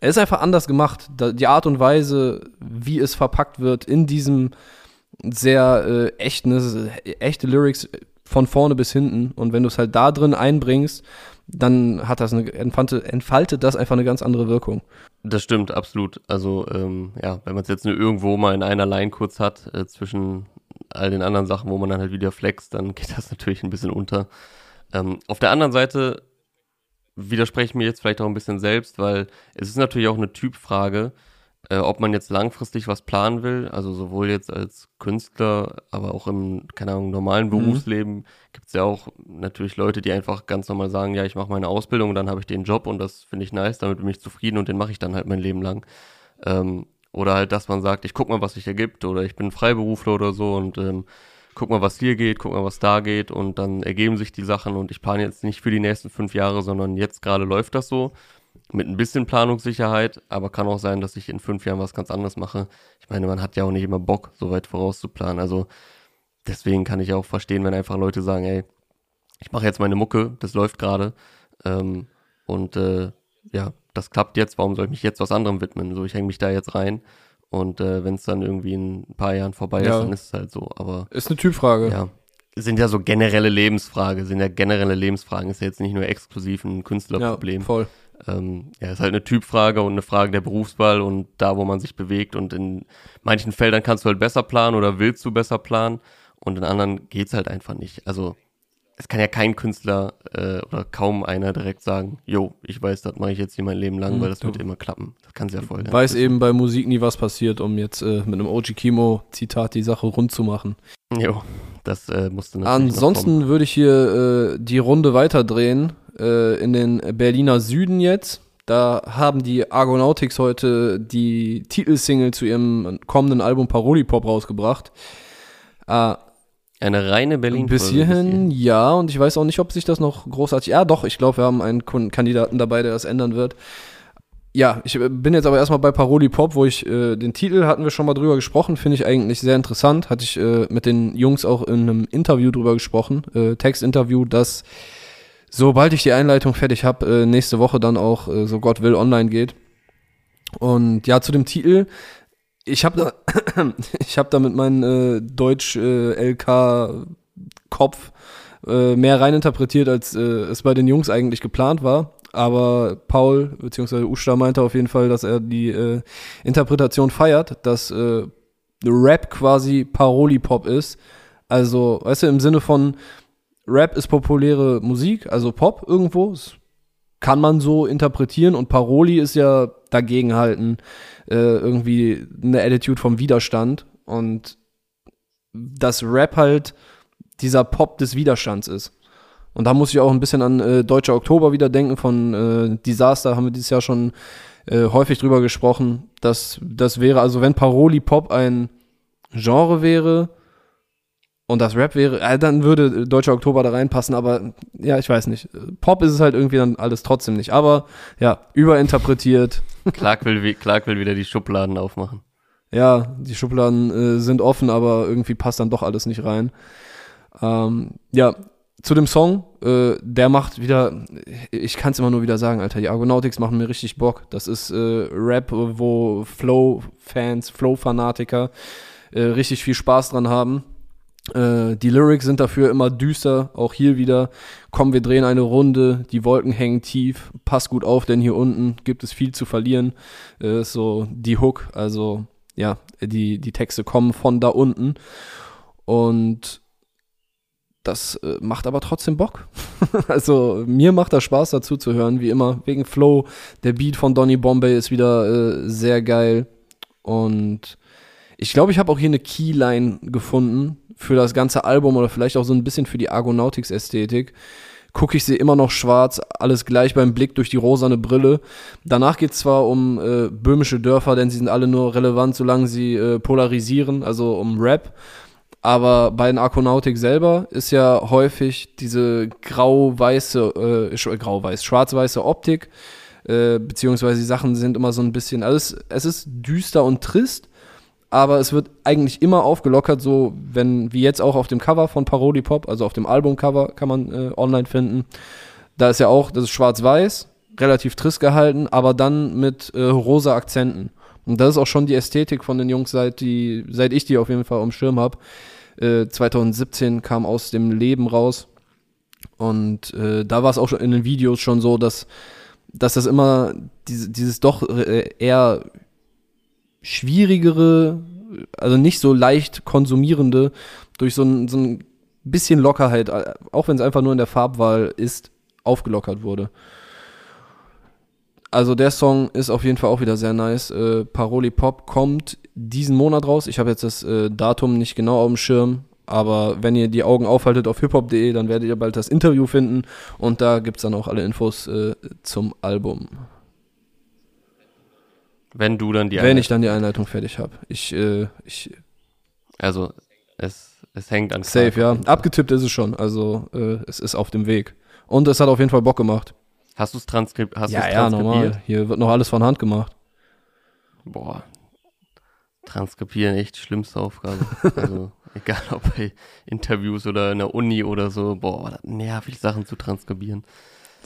er ist einfach anders gemacht. Da, die Art und Weise, wie es verpackt wird in diesem sehr äh, echten, äh, echte Lyrics von vorne bis hinten. Und wenn du es halt da drin einbringst, dann hat das eine, entfaltet, entfaltet das einfach eine ganz andere Wirkung. Das stimmt, absolut. Also, ähm, ja, wenn man es jetzt nur irgendwo mal in einer Line kurz hat, äh, zwischen all den anderen Sachen, wo man dann halt wieder flext, dann geht das natürlich ein bisschen unter. Ähm, auf der anderen Seite widerspreche ich mir jetzt vielleicht auch ein bisschen selbst, weil es ist natürlich auch eine Typfrage, äh, ob man jetzt langfristig was planen will, also sowohl jetzt als Künstler, aber auch im, keine Ahnung, normalen Berufsleben gibt es ja auch natürlich Leute, die einfach ganz normal sagen, ja, ich mache meine Ausbildung dann habe ich den Job und das finde ich nice, damit bin ich zufrieden und den mache ich dann halt mein Leben lang. Ähm, oder halt, dass man sagt, ich guck mal, was sich ergibt oder ich bin Freiberufler oder so und ähm, guck mal, was hier geht, guck mal, was da geht und dann ergeben sich die Sachen und ich plane jetzt nicht für die nächsten fünf Jahre, sondern jetzt gerade läuft das so mit ein bisschen Planungssicherheit, aber kann auch sein, dass ich in fünf Jahren was ganz anderes mache. Ich meine, man hat ja auch nicht immer Bock, so weit vorauszuplanen. Also deswegen kann ich auch verstehen, wenn einfach Leute sagen, ey, ich mache jetzt meine Mucke, das läuft gerade ähm, und äh, ja, das klappt jetzt, warum soll ich mich jetzt was anderem widmen? So, ich hänge mich da jetzt rein und äh, wenn es dann irgendwie in ein paar Jahren vorbei Ja. ist, dann ist es halt so. Aber Ist eine Typfrage. ja, sind ja so generelle Lebensfragen, sind ja generelle Lebensfragen, ist ja jetzt nicht nur exklusiv ein Künstlerproblem. voll. Ähm, ja, ist halt eine Typfrage und eine Frage der Berufswahl und da, wo man sich bewegt. Und in manchen Feldern kannst du halt besser planen oder willst du besser planen und in anderen geht's halt einfach nicht. Also es kann ja kein Künstler äh, oder kaum einer direkt sagen, jo, ich weiß, das mache ich jetzt hier mein Leben lang, Mhm, weil das du- wird immer klappen. Das kann ja voll. Weiß eben bei Musik nie, was passiert, um jetzt äh, mit einem OG Kimo Zitat die Sache rund zu machen. Jo, das äh, musste natürlich. Ansonsten würde ich hier äh, die Runde weiterdrehen äh, in den Berliner Süden jetzt. Da haben die Argonautics heute die Titelsingle zu ihrem kommenden Album Paroli Pop rausgebracht. Äh, eine reine berlin Bis hierhin, ja, und ich weiß auch nicht, ob sich das noch großartig. Ja, doch, ich glaube, wir haben einen Kandidaten dabei, der das ändern wird. Ja, ich äh, bin jetzt aber erstmal bei Paroli Pop, wo ich äh, den Titel hatten wir schon mal drüber gesprochen, finde ich eigentlich sehr interessant. Hatte ich äh, mit den Jungs auch in einem Interview drüber gesprochen, äh, Textinterview, dass sobald ich die Einleitung fertig habe, äh, nächste Woche dann auch, äh, so Gott will, online geht. Und ja, zu dem Titel. Ich habe da, ich habe da mit meinem äh, Deutsch-LK-Kopf äh, äh, mehr reininterpretiert, als äh, es bei den Jungs eigentlich geplant war. Aber Paul bzw. Usta meinte auf jeden Fall, dass er die äh, Interpretation feiert, dass äh, Rap quasi Paroli-Pop ist. Also, weißt du, im Sinne von, Rap ist populäre Musik, also Pop irgendwo. Das kann man so interpretieren und Paroli ist ja dagegenhalten, äh, irgendwie eine Attitude vom Widerstand und dass Rap halt dieser Pop des Widerstands ist. Und da muss ich auch ein bisschen an äh, Deutscher Oktober wieder denken von äh, Disaster, haben wir dieses Jahr schon äh, häufig drüber gesprochen. dass das wäre, also wenn Paroli Pop ein Genre wäre, und das Rap wäre, äh, dann würde Deutscher Oktober da reinpassen, aber ja, ich weiß nicht. Pop ist es halt irgendwie dann alles trotzdem nicht. Aber ja, überinterpretiert. Clark will, Clark will wieder die Schubladen aufmachen. Ja, die Schubladen äh, sind offen, aber irgendwie passt dann doch alles nicht rein. Ähm, ja, zu dem Song, äh, der macht wieder, ich kann es immer nur wieder sagen, Alter, die Argonautics machen mir richtig Bock. Das ist äh, Rap, wo Flow-Fans, Flow-Fanatiker äh, richtig viel Spaß dran haben. Äh, die Lyrics sind dafür immer düster, auch hier wieder. Komm, wir drehen eine Runde, die Wolken hängen tief, pass gut auf, denn hier unten gibt es viel zu verlieren. Äh, so die Hook, also ja, die, die Texte kommen von da unten. Und das äh, macht aber trotzdem Bock. also mir macht das Spaß dazu zu hören, wie immer, wegen Flow. Der Beat von Donny Bombay ist wieder äh, sehr geil. Und ich glaube, ich habe auch hier eine Keyline gefunden, für das ganze Album oder vielleicht auch so ein bisschen für die Argonautics-Ästhetik, gucke ich sie immer noch schwarz, alles gleich beim Blick durch die rosane Brille. Danach geht es zwar um äh, böhmische Dörfer, denn sie sind alle nur relevant, solange sie äh, polarisieren, also um Rap. Aber bei den Argonautik selber ist ja häufig diese grau-weiße, äh, grau-weiß, schwarz-weiße Optik, äh, beziehungsweise die Sachen sind immer so ein bisschen, also es ist düster und trist, aber es wird eigentlich immer aufgelockert, so wenn, wie jetzt auch auf dem Cover von Parody Pop, also auf dem Albumcover kann man äh, online finden. Da ist ja auch, das ist schwarz-weiß, relativ trist gehalten, aber dann mit äh, rosa Akzenten. Und das ist auch schon die Ästhetik von den Jungs, seit, die, seit ich die auf jeden Fall am Schirm habe. Äh, 2017 kam aus dem Leben raus. Und äh, da war es auch schon in den Videos schon so, dass, dass das immer diese, dieses doch äh, eher schwierigere, also nicht so leicht konsumierende, durch so ein, so ein bisschen Lockerheit, auch wenn es einfach nur in der Farbwahl ist, aufgelockert wurde. Also der Song ist auf jeden Fall auch wieder sehr nice. Äh, Paroli Pop kommt diesen Monat raus. Ich habe jetzt das äh, Datum nicht genau auf dem Schirm, aber wenn ihr die Augen aufhaltet auf hiphop.de, dann werdet ihr bald das Interview finden und da gibt es dann auch alle Infos äh, zum Album. Wenn du dann die Einleitung Wenn ich dann die Einleitung fertig habe. Ich, äh, ich. Also, es, es hängt an. Safe, Clark ja. Abgetippt ist es schon. Also, äh, es ist auf dem Weg. Und es hat auf jeden Fall Bock gemacht. Hast du es transkribiert? Hast ja, ja, normal. Hier wird noch alles von Hand gemacht. Boah. Transkribieren, echt schlimmste Aufgabe. also, egal ob bei Interviews oder in der Uni oder so. Boah, nervig, Sachen zu transkribieren.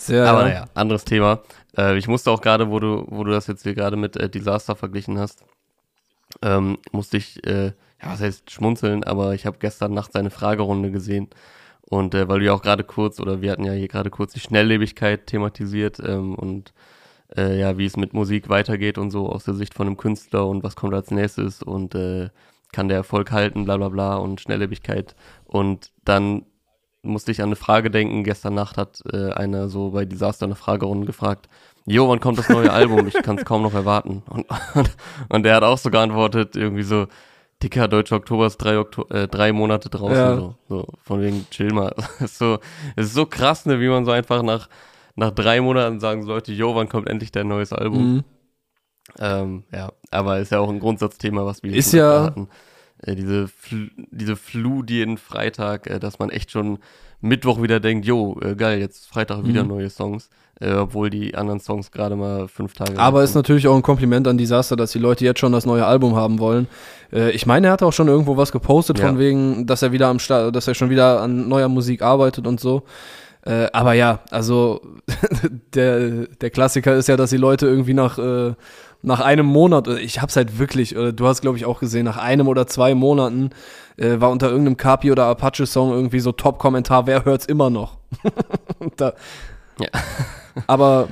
Sehr, Aber naja, anderes Thema. Äh, ich musste auch gerade, wo du, wo du das jetzt hier gerade mit äh, Disaster verglichen hast, ähm, musste ich, äh, ja, was heißt schmunzeln, aber ich habe gestern Nacht seine Fragerunde gesehen. Und äh, weil du ja auch gerade kurz, oder wir hatten ja hier gerade kurz die Schnelllebigkeit thematisiert ähm, und äh, ja, wie es mit Musik weitergeht und so aus der Sicht von einem Künstler und was kommt als nächstes und äh, kann der Erfolg halten, bla bla bla und Schnelllebigkeit. Und dann musste ich an eine Frage denken. Gestern Nacht hat äh, einer so bei Disaster eine Fragerunde gefragt, Jo, wann kommt das neue Album? Ich kann es kaum noch erwarten. Und, und, und der hat auch so geantwortet, irgendwie so, dicker Deutscher Oktober ist drei, Okto äh, drei Monate draußen. Ja. So, so, von wegen chill mal. Es ist so, es ist so krass, ne, wie man so einfach nach, nach drei Monaten sagen so Leute, yo, wann kommt endlich dein neues Album? Mhm. Ähm, ja, aber ist ja auch ein Grundsatzthema, was wir Ist ja- hatten. Äh, diese, Fl diese Flut jeden Freitag, äh, dass man echt schon Mittwoch wieder denkt, jo, äh, geil, jetzt Freitag wieder Mhm. neue Songs, äh, obwohl die anderen Songs gerade mal fünf Tage Aber ist natürlich auch ein Kompliment an Disaster, dass die Leute jetzt schon das neue Album haben wollen. Äh, ich meine, er hat auch schon irgendwo was gepostet, Ja. von wegen, dass er wieder am Start, dass er schon wieder an neuer Musik arbeitet und so. Äh, aber ja, also der, der Klassiker ist ja, dass die Leute irgendwie nach, äh, nach einem Monat, äh, ich hab's halt wirklich, äh, du hast glaube ich auch gesehen, nach einem oder zwei Monaten äh, war unter irgendeinem Kapi oder Apache-Song irgendwie so Top-Kommentar, wer hört's immer noch? Da, Ja. Aber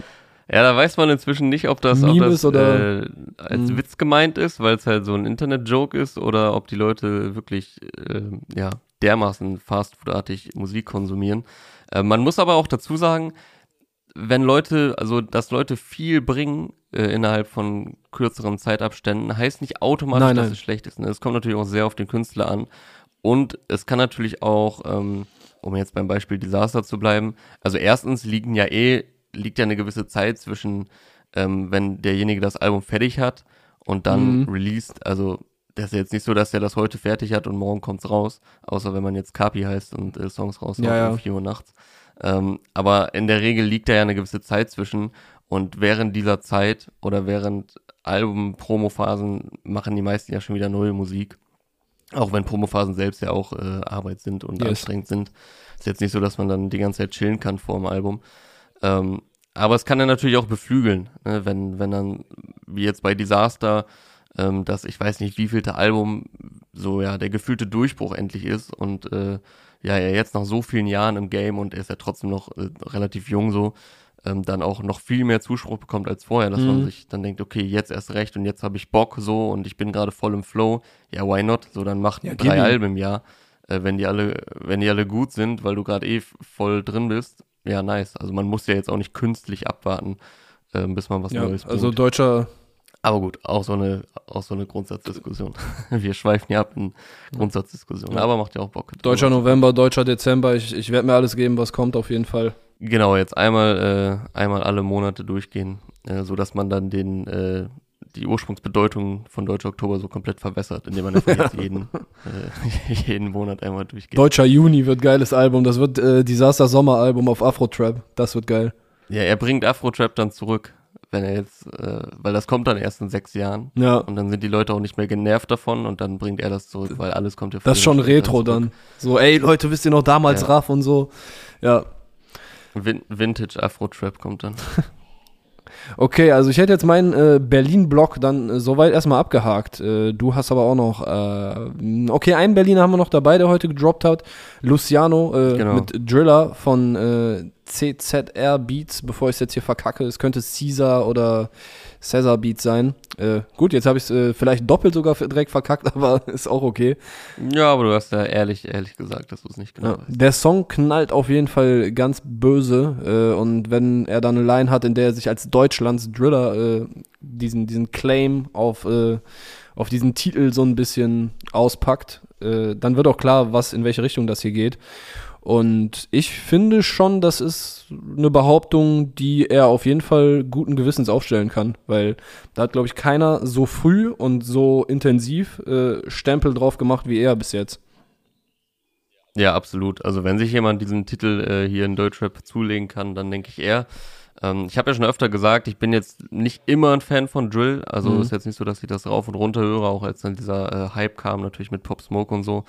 Ja, da weiß man inzwischen nicht, ob das, ob das oder- äh, als Mhm. Witz gemeint ist, weil es halt so ein Internet-Joke ist, oder ob die Leute wirklich äh, ja, dermaßen fastfoodartig Musik konsumieren. Äh, man muss aber auch dazu sagen, wenn Leute, also dass Leute viel bringen äh, innerhalb von kürzeren Zeitabständen, heißt nicht automatisch, Nein, dass nein. es schlecht ist. Ne? Es kommt natürlich auch sehr auf den Künstler an. Und es kann natürlich auch, ähm, um jetzt beim Beispiel Disaster zu bleiben, also erstens liegen ja eh, liegt ja eine gewisse Zeit zwischen, ähm, wenn derjenige das Album fertig hat und dann Mhm. released, also das ist jetzt nicht so, dass er das heute fertig hat und morgen kommt's raus, außer wenn man jetzt Kapi heißt und äh, Songs raushaut Ja, ja. um 4 Uhr nachts. Ähm, aber in der Regel liegt da ja eine gewisse Zeit zwischen und während dieser Zeit oder während Album-Promo-Phasen machen die meisten ja schon wieder neue Musik. Auch wenn Promophasen selbst ja auch äh, Arbeit sind und Yes. anstrengend sind. Ist jetzt nicht so, dass man dann die ganze Zeit chillen kann vor dem Album. Ähm, aber es kann dann natürlich auch beflügeln, ne? wenn, wenn dann, wie jetzt bei Disaster, ähm, das, ich weiß nicht, wievielte Album so ja der gefühlte Durchbruch endlich ist und äh, ja, er jetzt nach so vielen Jahren im Game und er ist ja trotzdem noch äh, relativ jung so, ähm, dann auch noch viel mehr Zuspruch bekommt als vorher, dass man Mhm. sich dann denkt, okay, jetzt erst recht und jetzt habe ich Bock so und ich bin gerade voll im Flow. Ja, why not? So, dann macht Ja, drei. Alben im Jahr, äh, wenn die alle, wenn die alle gut sind, weil du gerade eh voll drin bist. Ja, nice. Also man muss ja jetzt auch nicht künstlich abwarten, ähm, bis man was ja, Neues bringt. also deutscher Aber gut, auch so eine, auch so eine Grundsatzdiskussion. Wir schweifen ja ab in Grundsatzdiskussionen, Ja. aber macht ja auch Bock. Deutscher November, deutscher Dezember. Ich, ich werde mir alles geben, was kommt, auf jeden Fall. Genau, jetzt einmal, äh, einmal alle Monate durchgehen, äh, so dass man dann den, äh, die Ursprungsbedeutung von Deutscher Oktober so komplett verwässert, indem man einfach jetzt jeden, äh, jeden Monat einmal durchgeht. Deutscher Juni wird geiles Album. Das wird äh, Disaster Sommeralbum auf Afro-Trap. Das wird geil. ja, er bringt Afro-Trap dann zurück, wenn er jetzt, äh, weil das kommt dann erst in sechs Jahren. Ja, Und dann sind die Leute auch nicht mehr genervt davon und dann bringt er das zurück, weil alles kommt ja das ist schon Retro dann. So, ey Leute, wisst ihr noch damals Ja. Raff und so? Ja. Vin Vintage Afro-Trap kommt dann. Okay, also ich hätte jetzt meinen äh, Berlin-Block dann äh, soweit erstmal abgehakt. Äh, du hast aber auch noch, äh, okay, einen Berliner haben wir noch dabei, der heute gedroppt hat. Luciano äh, Genau. mit Driller von äh, CZR Beats, bevor ich es jetzt hier verkacke. Es könnte Caesar oder Cesar Beats sein. Äh, gut, jetzt habe ich es äh, vielleicht doppelt sogar direkt verkackt, aber ist auch okay. Ja, aber du hast ja ehrlich, ehrlich gesagt, dass du es nicht genau Ja. Der Song knallt auf jeden Fall ganz böse äh, und wenn er dann eine Line hat, in der er sich als Deutschlands Driller äh, diesen, diesen Claim auf, äh, auf diesen Titel so ein bisschen auspackt, äh, dann wird auch klar, was in welche Richtung das hier geht. Und ich finde schon, das ist eine Behauptung, die er auf jeden Fall guten Gewissens aufstellen kann, weil da hat, glaube ich, keiner so früh und so intensiv äh, Stempel drauf gemacht wie er bis jetzt. Ja, absolut. Also wenn sich jemand diesen Titel äh, hier in Deutschrap zulegen kann, dann denke ich eher. Ähm, ich habe ja schon öfter gesagt, ich bin jetzt nicht immer ein Fan von Drill. Also Mhm. ist jetzt nicht so, dass ich das rauf und runter höre, auch als dann dieser äh, Hype kam, natürlich mit Pop Smoke und so.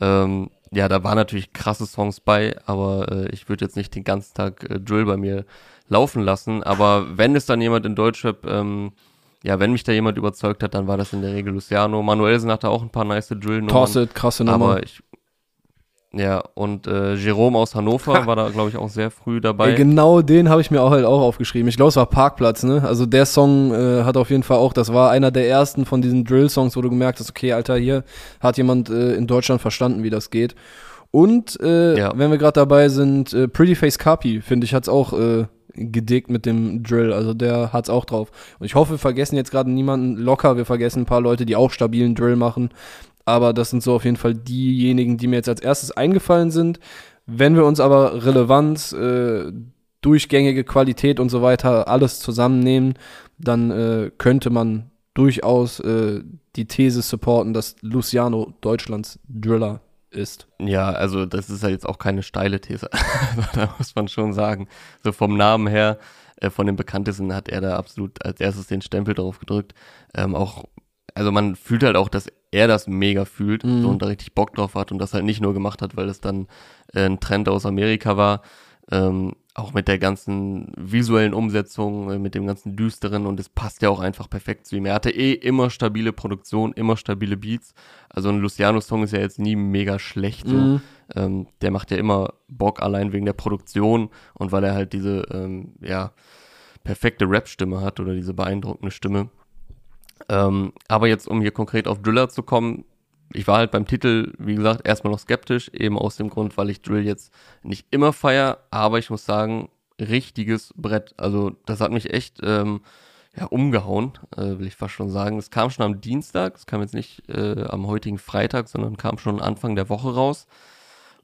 Ähm, ja, da waren natürlich krasse Songs bei, aber äh, ich würde jetzt nicht den ganzen Tag äh, Drill bei mir laufen lassen. Aber wenn es dann jemand in Deutschrap, ähm, ja, wenn mich da jemand überzeugt hat, dann war das in der Regel Luciano. Manuelsen hatte auch ein paar nice Drill-Nummern. Tosset, krasse Nummer. Aber ich. Ja, und äh, Jerome aus Hannover war da, glaube ich, auch sehr früh dabei. Ey, genau den habe ich mir auch halt auch aufgeschrieben. Ich glaube, es war Parkplatz, ne? Also der Song äh, hat auf jeden Fall auch, das war einer der ersten von diesen Drill-Songs, wo du gemerkt hast, okay, Alter, hier hat jemand äh, in Deutschland verstanden, wie das geht. Und äh, Ja. wenn wir gerade dabei sind, äh, Pretty Face Carpi, finde ich, hat's auch äh, gedickt mit dem Drill. Also der hat's auch drauf. Und ich hoffe, wir vergessen jetzt gerade niemanden locker. Wir vergessen ein paar Leute, die auch stabilen Drill machen. Aber das sind so auf jeden Fall diejenigen, die mir jetzt als erstes eingefallen sind. Wenn wir uns aber Relevanz, äh, durchgängige Qualität und so weiter alles zusammennehmen, dann äh, könnte man durchaus äh, die These supporten, dass Luciano Deutschlands Driller ist. Ja, also das ist ja jetzt auch keine steile These. da muss man schon sagen. So vom Namen her, äh, von den Bekanntesten hat er da absolut als erstes den Stempel drauf gedrückt. Ähm, auch, also man fühlt halt auch, dass er das mega fühlt mhm. so, und da richtig Bock drauf hat und das halt nicht nur gemacht hat, weil es dann äh, ein Trend aus Amerika war. Ähm, auch mit der ganzen visuellen Umsetzung, äh, mit dem ganzen Düsteren und es passt ja auch einfach perfekt zu ihm. Er hatte eh immer stabile Produktion, immer stabile Beats. Also ein Luciano-Song ist ja jetzt nie mega schlecht. So. Mhm. Ähm, der macht ja immer Bock allein wegen der Produktion und weil er halt diese, ähm, ja, perfekte Rap-Stimme hat oder diese beeindruckende Stimme. Ähm, aber jetzt, um hier konkret auf Driller zu kommen, ich war halt beim Titel, wie gesagt, erstmal noch skeptisch, eben aus dem Grund, weil ich Drill jetzt nicht immer feier, aber ich muss sagen, richtiges Brett. Also das hat mich echt ähm, ja, umgehauen, äh, will ich fast schon sagen. Es kam schon am Dienstag, es kam jetzt nicht äh, am heutigen Freitag, sondern kam schon Anfang der Woche raus.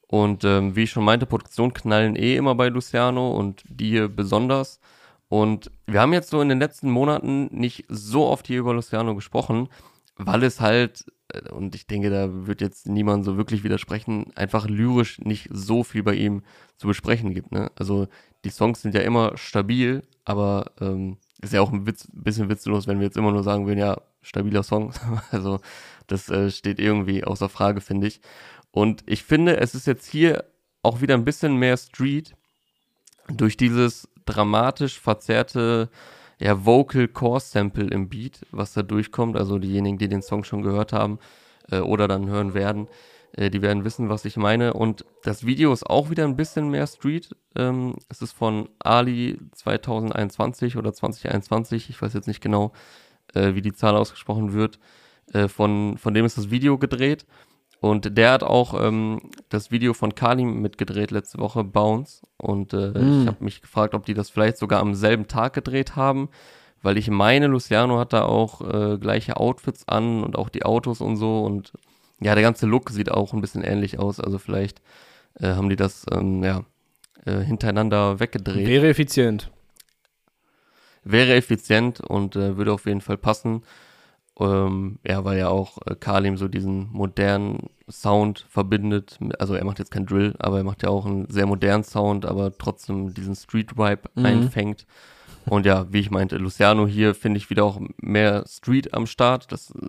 Und ähm, wie ich schon meinte, Produktion knallen eh immer bei Luciano und die hier besonders. Und wir haben jetzt so in den letzten Monaten nicht so oft hier über Luciano gesprochen, weil es halt äh, und ich denke, da wird jetzt niemand so wirklich widersprechen, einfach lyrisch nicht so viel bei ihm zu besprechen gibt. Ne? Also die Songs sind ja immer stabil, aber ähm, ist ja auch ein Witz, bisschen witzlos, wenn wir jetzt immer nur sagen würden, ja, stabiler Song. also das äh, steht irgendwie außer Frage, finde ich. Und ich finde, es ist jetzt hier auch wieder ein bisschen mehr Street durch dieses dramatisch verzerrte ja, Vocal Core Sample im Beat, was da durchkommt. Also diejenigen, die den Song schon gehört haben äh, oder dann hören werden, äh, die werden wissen, was ich meine. Und das Video ist auch wieder ein bisschen mehr Street. Ähm, es ist von Ali 2021 oder 2021, ich weiß jetzt nicht genau, äh, wie die Zahl ausgesprochen wird. Äh, von, von dem ist das Video gedreht. Und der hat auch ähm, das Video von Kalim mitgedreht letzte Woche, Bounce. Und äh, mm. ich habe mich gefragt, ob die das vielleicht sogar am selben Tag gedreht haben, weil ich meine, Luciano hat da auch äh, gleiche Outfits an und auch die Autos und so. Und ja, der ganze Look sieht auch ein bisschen ähnlich aus. Also vielleicht äh, haben die das ähm, ja, äh, hintereinander weggedreht. Wäre effizient. Wäre effizient und äh, würde auf jeden Fall passen. Ähm, ja, weil ja auch äh, Kalim so diesen modernen Sound verbindet. Also er macht jetzt kein Drill, aber er macht ja auch einen sehr modernen Sound, aber trotzdem diesen Street-Vibe mhm. einfängt. Und ja, wie ich meinte, Luciano hier finde ich wieder auch mehr Street am Start. Das äh,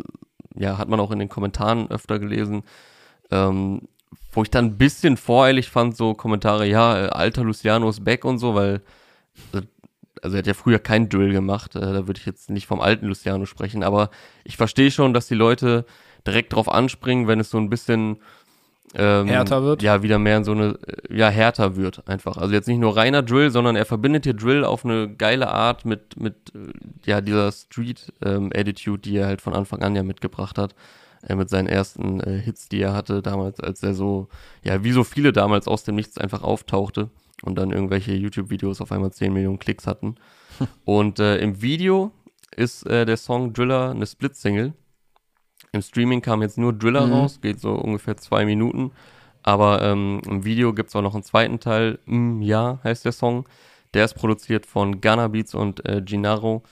ja, hat man auch in den Kommentaren öfter gelesen. Ähm, wo ich dann ein bisschen voreilig fand, so Kommentare, ja, äh, alter Luciano ist back und so, weil äh, also er hat ja früher kein Drill gemacht, äh, da würde ich jetzt nicht vom alten Luciano sprechen, aber ich verstehe schon, dass die Leute direkt drauf anspringen, wenn es so ein bisschen ähm, härter wird. Ja, wieder mehr in so eine, äh, ja, härter wird einfach. Also jetzt nicht nur reiner Drill, sondern er verbindet hier Drill auf eine geile Art mit, mit äh, ja, dieser Street-Attitude, ähm, die er halt von Anfang an ja mitgebracht hat. Äh, mit seinen ersten äh, Hits, die er hatte damals, als er so, ja, wie so viele damals aus dem Nichts einfach auftauchte und dann irgendwelche YouTube-Videos auf einmal 10 Millionen Klicks hatten. und äh, im Video ist äh, der Song Driller eine Split-Single. Im Streaming kam jetzt nur Driller mhm. raus, geht so ungefähr zwei Minuten. Aber ähm, im Video gibt es auch noch einen zweiten Teil. Mm, ja, heißt der Song. Der ist produziert von Ghana Beats und äh, Gennaro.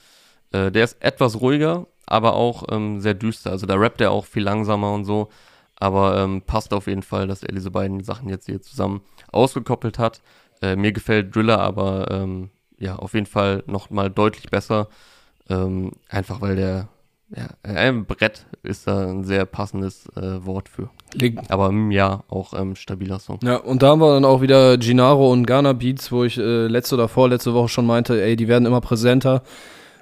Äh, der ist etwas ruhiger, aber auch ähm, sehr düster. Also da rappt er auch viel langsamer und so. Aber ähm, passt auf jeden Fall, dass er diese beiden Sachen jetzt hier zusammen ausgekoppelt hat. Äh, mir gefällt Driller aber ähm, ja auf jeden Fall noch mal deutlich besser. Ähm, einfach weil der ja, ein Brett ist da ein sehr passendes äh, Wort für. Aber mm, ja, auch ähm, stabiler Song. Ja, und da haben wir dann auch wieder Gennaro und Ghana Beats, wo ich äh, letzte oder vorletzte Woche schon meinte, ey, die werden immer präsenter.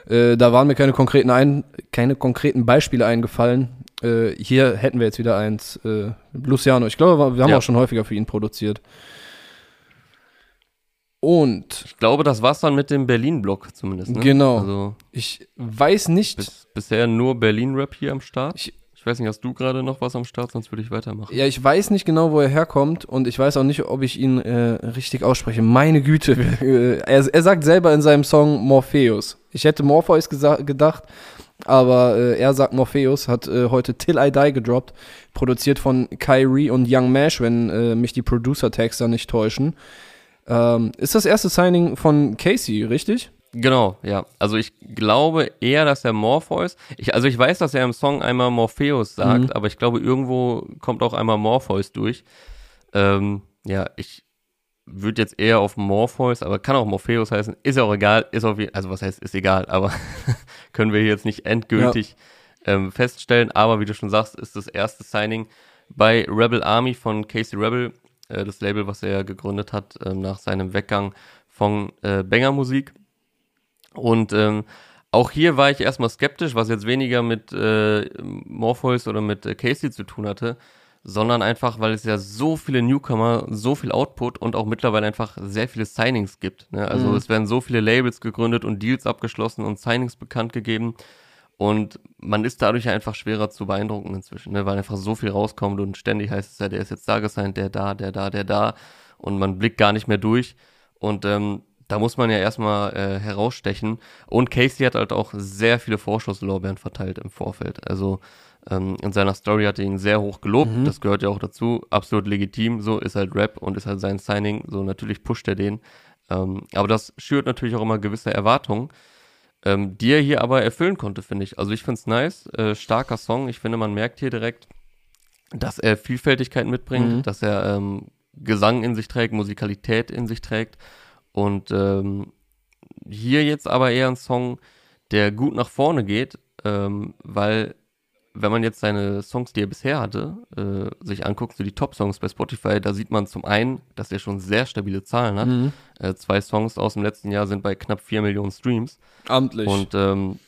Äh, da waren mir keine konkreten, ein, keine konkreten Beispiele eingefallen. Äh, hier hätten wir jetzt wieder eins. Äh, Luciano, ich glaube, wir haben ja. auch schon häufiger für ihn produziert. Und. Ich glaube, das war's dann mit dem Berlin-Block zumindest. Ne? Genau. Also ich weiß nicht. Bis, bisher nur Berlin-Rap hier am Start. Ich, ich weiß nicht, hast du gerade noch was am Start, sonst würde ich weitermachen. Ja, ich weiß nicht genau, wo er herkommt und ich weiß auch nicht, ob ich ihn äh, richtig ausspreche. Meine Güte. Äh, er, er sagt selber in seinem Song Morpheus. Ich hätte Morpheus gedacht, aber äh, er sagt Morpheus, hat äh, heute Till I Die gedroppt, produziert von Kyrie und Young Mash, wenn äh, mich die Producer-Tags da nicht täuschen. Ähm, ist das erste Signing von Casey, richtig? Genau, ja. Also ich glaube eher, dass er Morpheus. Ich, also ich weiß, dass er im Song einmal Morpheus sagt, mhm. aber ich glaube, irgendwo kommt auch einmal Morpheus durch. Ähm, ja, ich würde jetzt eher auf Morpheus, aber kann auch Morpheus heißen. Ist ja auch egal, ist auf also was heißt, ist egal, aber können wir jetzt nicht endgültig ja. ähm, feststellen. Aber wie du schon sagst, ist das erste Signing bei Rebel Army von Casey Rebel, äh, das Label, was er gegründet hat äh, nach seinem Weggang von äh, Banger Musik. Und ähm, auch hier war ich erstmal skeptisch, was jetzt weniger mit äh, Morpheus oder mit äh, Casey zu tun hatte, sondern einfach, weil es ja so viele Newcomer, so viel Output und auch mittlerweile einfach sehr viele Signings gibt. Ne? Also mhm. es werden so viele Labels gegründet und Deals abgeschlossen und Signings bekannt gegeben. Und man ist dadurch einfach schwerer zu beeindrucken inzwischen, ne? weil einfach so viel rauskommt und ständig heißt es ja, der ist jetzt da gesigned, der da, der da, der da. Und man blickt gar nicht mehr durch. Und ähm, da muss man ja erstmal äh, herausstechen. Und Casey hat halt auch sehr viele Vorschusslorbeeren verteilt im Vorfeld. Also ähm, in seiner Story hat er ihn sehr hoch gelobt. Mhm. Das gehört ja auch dazu. Absolut legitim. So ist halt Rap und ist halt sein Signing. So natürlich pusht er den. Ähm, aber das schürt natürlich auch immer gewisse Erwartungen, ähm, die er hier aber erfüllen konnte, finde ich. Also ich finde es nice. Äh, starker Song. Ich finde, man merkt hier direkt, dass er Vielfältigkeit mitbringt, mhm. dass er ähm, Gesang in sich trägt, Musikalität in sich trägt und ähm, hier jetzt aber eher ein Song, der gut nach vorne geht, ähm, weil wenn man jetzt seine Songs, die er bisher hatte, äh, sich anguckt, so die Top-Songs bei Spotify, da sieht man zum einen, dass er schon sehr stabile Zahlen hat. Mhm. Äh, zwei Songs aus dem letzten Jahr sind bei knapp vier Millionen Streams. Amtlich. Und ähm,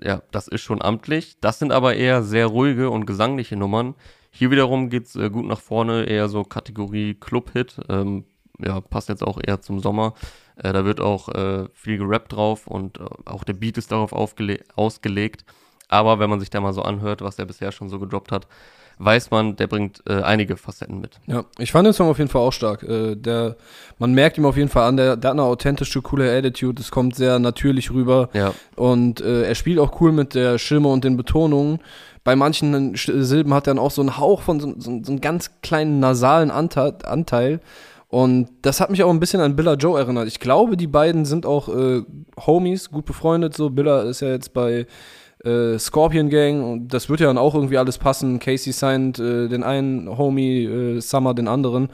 ja, das ist schon amtlich. Das sind aber eher sehr ruhige und gesangliche Nummern. Hier wiederum geht's äh, gut nach vorne, eher so Kategorie Club-Hit. Ähm, ja, passt jetzt auch eher zum Sommer. Äh, da wird auch äh, viel gerappt drauf und äh, auch der Beat ist darauf ausgelegt. Aber wenn man sich da mal so anhört, was er bisher schon so gedroppt hat, weiß man, der bringt äh, einige Facetten mit. Ja, ich fand den Song auf jeden Fall auch stark. Äh, der, man merkt ihm auf jeden Fall an, der, der hat eine authentische, coole Attitude. Es kommt sehr natürlich rüber. Ja. Und äh, er spielt auch cool mit der Stimme und den Betonungen. Bei manchen Silben hat er dann auch so einen Hauch von so, so, so einem ganz kleinen nasalen Anteil. Und das hat mich auch ein bisschen an Billa Joe erinnert. Ich glaube, die beiden sind auch äh, Homies, gut befreundet. So, Billa ist ja jetzt bei äh, Scorpion Gang und das wird ja dann auch irgendwie alles passen. Casey signed äh, den einen Homie, äh, Summer den anderen.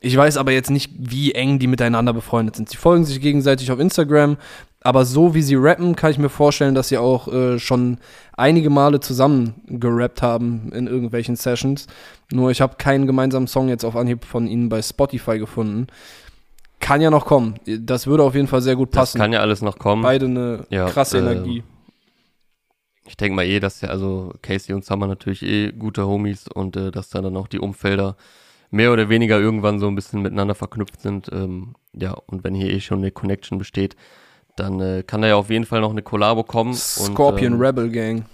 Ich weiß aber jetzt nicht, wie eng die miteinander befreundet sind. Sie folgen sich gegenseitig auf Instagram, aber so wie sie rappen, kann ich mir vorstellen, dass sie auch äh, schon einige Male zusammen gerappt haben in irgendwelchen Sessions. Nur ich habe keinen gemeinsamen Song jetzt auf Anhieb von ihnen bei Spotify gefunden. Kann ja noch kommen. Das würde auf jeden Fall sehr gut passen. Das kann ja alles noch kommen. Beide eine ja, krasse äh, Energie. Ich denke mal eh, dass ja, also Casey und Summer natürlich eh gute Homies und äh, dass da dann auch die Umfelder mehr oder weniger irgendwann so ein bisschen miteinander verknüpft sind. Ähm, ja, und wenn hier eh schon eine Connection besteht, dann äh, kann da ja auf jeden Fall noch eine Kollabo kommen. Scorpion und, ähm, Rebel Gang.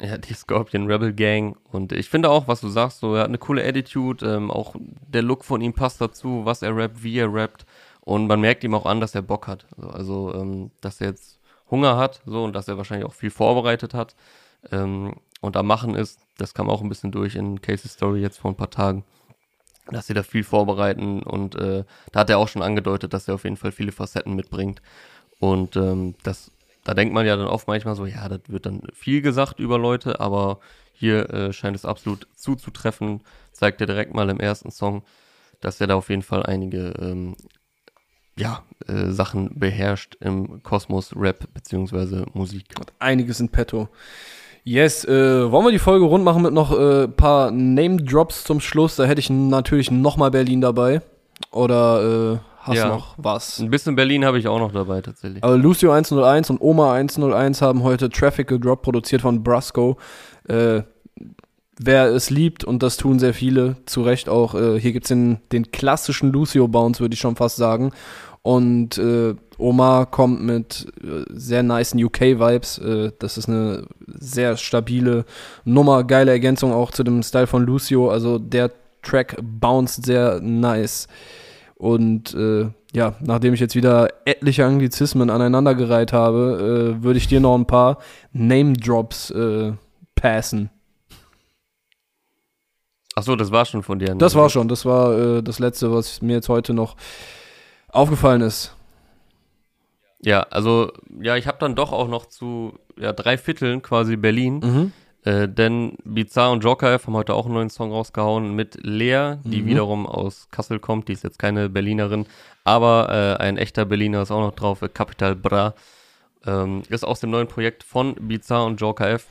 Ja, die Scorpion Rebel Gang. Und ich finde auch, was du sagst, so, er hat eine coole Attitude. Ähm, auch der Look von ihm passt dazu, was er rappt, wie er rappt. Und man merkt ihm auch an, dass er Bock hat. Also, ähm, dass er jetzt Hunger hat, so, und dass er wahrscheinlich auch viel vorbereitet hat. Ähm, und am Machen ist, das kam auch ein bisschen durch in Casey's Story jetzt vor ein paar Tagen dass sie da viel vorbereiten und äh, da hat er auch schon angedeutet, dass er auf jeden Fall viele Facetten mitbringt und ähm, das, da denkt man ja dann oft manchmal so, ja, das wird dann viel gesagt über Leute, aber hier äh, scheint es absolut zuzutreffen, zeigt er direkt mal im ersten Song, dass er da auf jeden Fall einige ähm, ja, äh, Sachen beherrscht im Kosmos Rap beziehungsweise Musik. Hat einiges in petto. Yes, äh, wollen wir die Folge rund machen mit noch ein äh, paar Name-Drops zum Schluss? Da hätte ich natürlich nochmal Berlin dabei. Oder äh, hast ja. du noch was? Ein bisschen Berlin habe ich auch noch dabei, tatsächlich. Also Lucio 101 und Oma 101 haben heute Traffic gedroppt, produziert von Brasco. Äh, wer es liebt, und das tun sehr viele, zu Recht auch, äh, hier gibt's den, den klassischen Lucio-Bounce, würde ich schon fast sagen. Und äh, Omar kommt mit äh, sehr nice UK-Vibes. Äh, das ist eine sehr stabile Nummer, geile Ergänzung auch zu dem Style von Lucio. Also der Track bounced sehr nice. Und äh, ja, nachdem ich jetzt wieder etliche Anglizismen aneinandergereiht habe, äh, würde ich dir noch ein paar Name-Drops äh, passen. Achso, das war schon von dir. Das war schon, das war äh, das letzte, was mir jetzt heute noch aufgefallen ist. Ja, also, ja, ich habe dann doch auch noch zu ja, drei Vierteln quasi Berlin. Mhm. Äh, denn Bizarre und Joker haben heute auch einen neuen Song rausgehauen mit Lea, die mhm. wiederum aus Kassel kommt. Die ist jetzt keine Berlinerin, aber äh, ein echter Berliner ist auch noch drauf, äh, Capital Bra. Ähm, ist aus dem neuen Projekt von Bizarre und Joker F.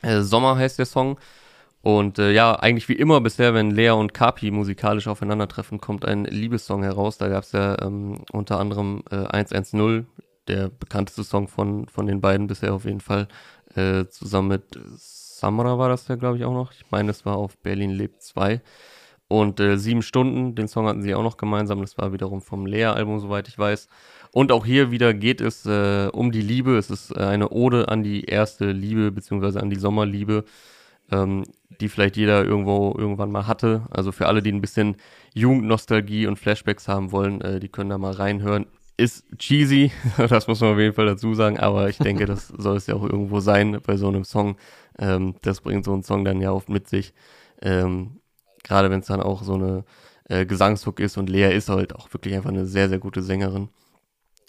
Äh, Sommer heißt der Song. Und äh, ja, eigentlich wie immer bisher, wenn Lea und Kapi musikalisch aufeinandertreffen, kommt ein Liebessong heraus. Da gab es ja ähm, unter anderem äh, 110, der bekannteste Song von, von den beiden bisher auf jeden Fall. Äh, zusammen mit Samra war das ja, glaube ich, auch noch. Ich meine, es war auf Berlin lebt 2. Und äh, sieben Stunden, den Song hatten sie auch noch gemeinsam. Das war wiederum vom Lea-Album, soweit ich weiß. Und auch hier wieder geht es äh, um die Liebe. Es ist äh, eine Ode an die erste Liebe, beziehungsweise an die Sommerliebe ähm, die vielleicht jeder irgendwo irgendwann mal hatte. Also für alle, die ein bisschen Jugendnostalgie und Flashbacks haben wollen, äh, die können da mal reinhören. Ist cheesy, das muss man auf jeden Fall dazu sagen, aber ich denke, das soll es ja auch irgendwo sein bei so einem Song. Ähm, das bringt so ein Song dann ja oft mit sich. Ähm, Gerade wenn es dann auch so eine äh, Gesangshook ist und Lea ist halt auch wirklich einfach eine sehr, sehr gute Sängerin.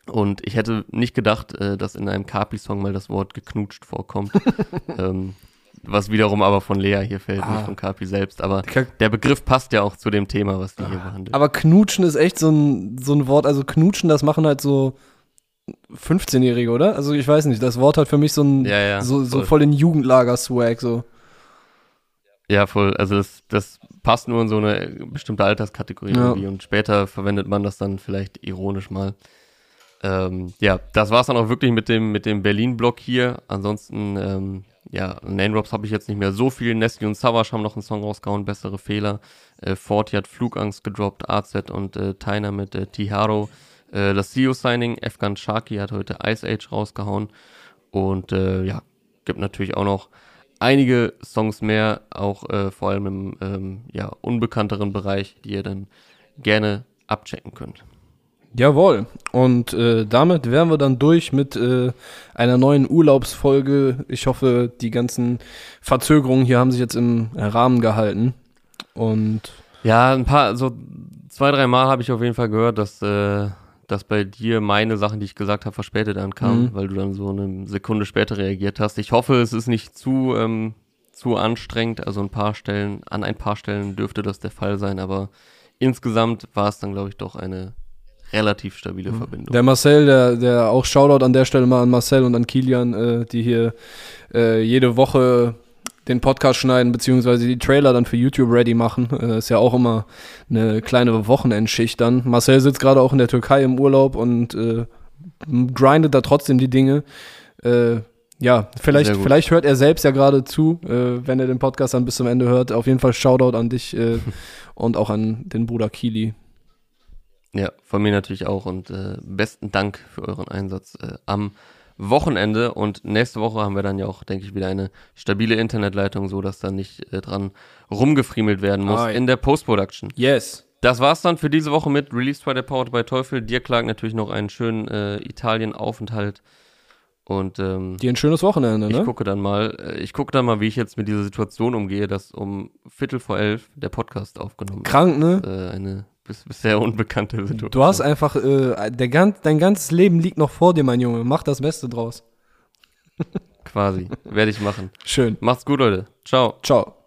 Und ich hätte nicht gedacht, äh, dass in einem Capri-Song mal das Wort geknutscht vorkommt. ähm, was wiederum aber von Lea hier fällt, ah. nicht von Kapi selbst. Aber der Begriff passt ja auch zu dem Thema, was die ah. hier behandelt. Aber knutschen ist echt so ein, so ein Wort. Also knutschen, das machen halt so 15-Jährige, oder? Also ich weiß nicht, das Wort hat für mich so ein, ja, ja, so, so voll den Jugendlager-Swag, so. Ja, voll. Also das, das passt nur in so eine bestimmte Alterskategorie ja. irgendwie und später verwendet man das dann vielleicht ironisch mal. Ähm, ja, das war es dann auch wirklich mit dem, mit dem Berlin-Block hier. Ansonsten ähm, ja, Name Drops habe ich jetzt nicht mehr so viel. Nestle und Savage haben noch einen Song rausgehauen, bessere Fehler. Äh, Forti hat Flugangst gedroppt, AZ und äh, Tyner mit äh, Tiharo. Äh, das CEO Signing, Afghan Sharky hat heute Ice Age rausgehauen. Und äh, ja, gibt natürlich auch noch einige Songs mehr, auch äh, vor allem im ähm, ja, unbekannteren Bereich, die ihr dann gerne abchecken könnt. Jawohl. Und äh, damit wären wir dann durch mit äh, einer neuen Urlaubsfolge. Ich hoffe, die ganzen Verzögerungen hier haben sich jetzt im Rahmen gehalten. Und ja, ein paar, so zwei, drei Mal habe ich auf jeden Fall gehört, dass, äh, dass bei dir meine Sachen, die ich gesagt habe, verspätet ankamen, mhm. weil du dann so eine Sekunde später reagiert hast. Ich hoffe, es ist nicht zu, ähm, zu anstrengend. Also ein paar Stellen, an ein paar Stellen dürfte das der Fall sein, aber insgesamt war es dann, glaube ich, doch eine relativ stabile mhm. Verbindung. Der Marcel, der, der auch Shoutout an der Stelle mal an Marcel und an Kilian, äh, die hier äh, jede Woche den Podcast schneiden, beziehungsweise die Trailer dann für YouTube ready machen. Äh, ist ja auch immer eine kleine Wochenendschicht dann. Marcel sitzt gerade auch in der Türkei im Urlaub und äh, grindet da trotzdem die Dinge. Äh, ja, vielleicht, vielleicht hört er selbst ja gerade zu, äh, wenn er den Podcast dann bis zum Ende hört. Auf jeden Fall Shoutout an dich äh, und auch an den Bruder Kili. Ja, von mir natürlich auch und äh, besten Dank für euren Einsatz äh, am Wochenende und nächste Woche haben wir dann ja auch, denke ich, wieder eine stabile Internetleitung, so dass da nicht äh, dran rumgefriemelt werden muss Hi. in der Post-Production. Yes. Das war's dann für diese Woche mit Release by the Powered by Teufel. Dir klagen natürlich noch einen schönen äh, Italien-Aufenthalt. Und ähm, dir ein schönes Wochenende, ne? Ich gucke dann mal, äh, ich gucke dann mal, wie ich jetzt mit dieser Situation umgehe, dass um Viertel vor elf der Podcast aufgenommen wird. Krank, ne? Äh, eine bis, bisher unbekannte Situation. Du hast einfach, äh, der ganz, dein ganzes Leben liegt noch vor dir, mein Junge. Mach das Beste draus. Quasi. Werde ich machen. Schön. Macht's gut, Leute. Ciao. Ciao.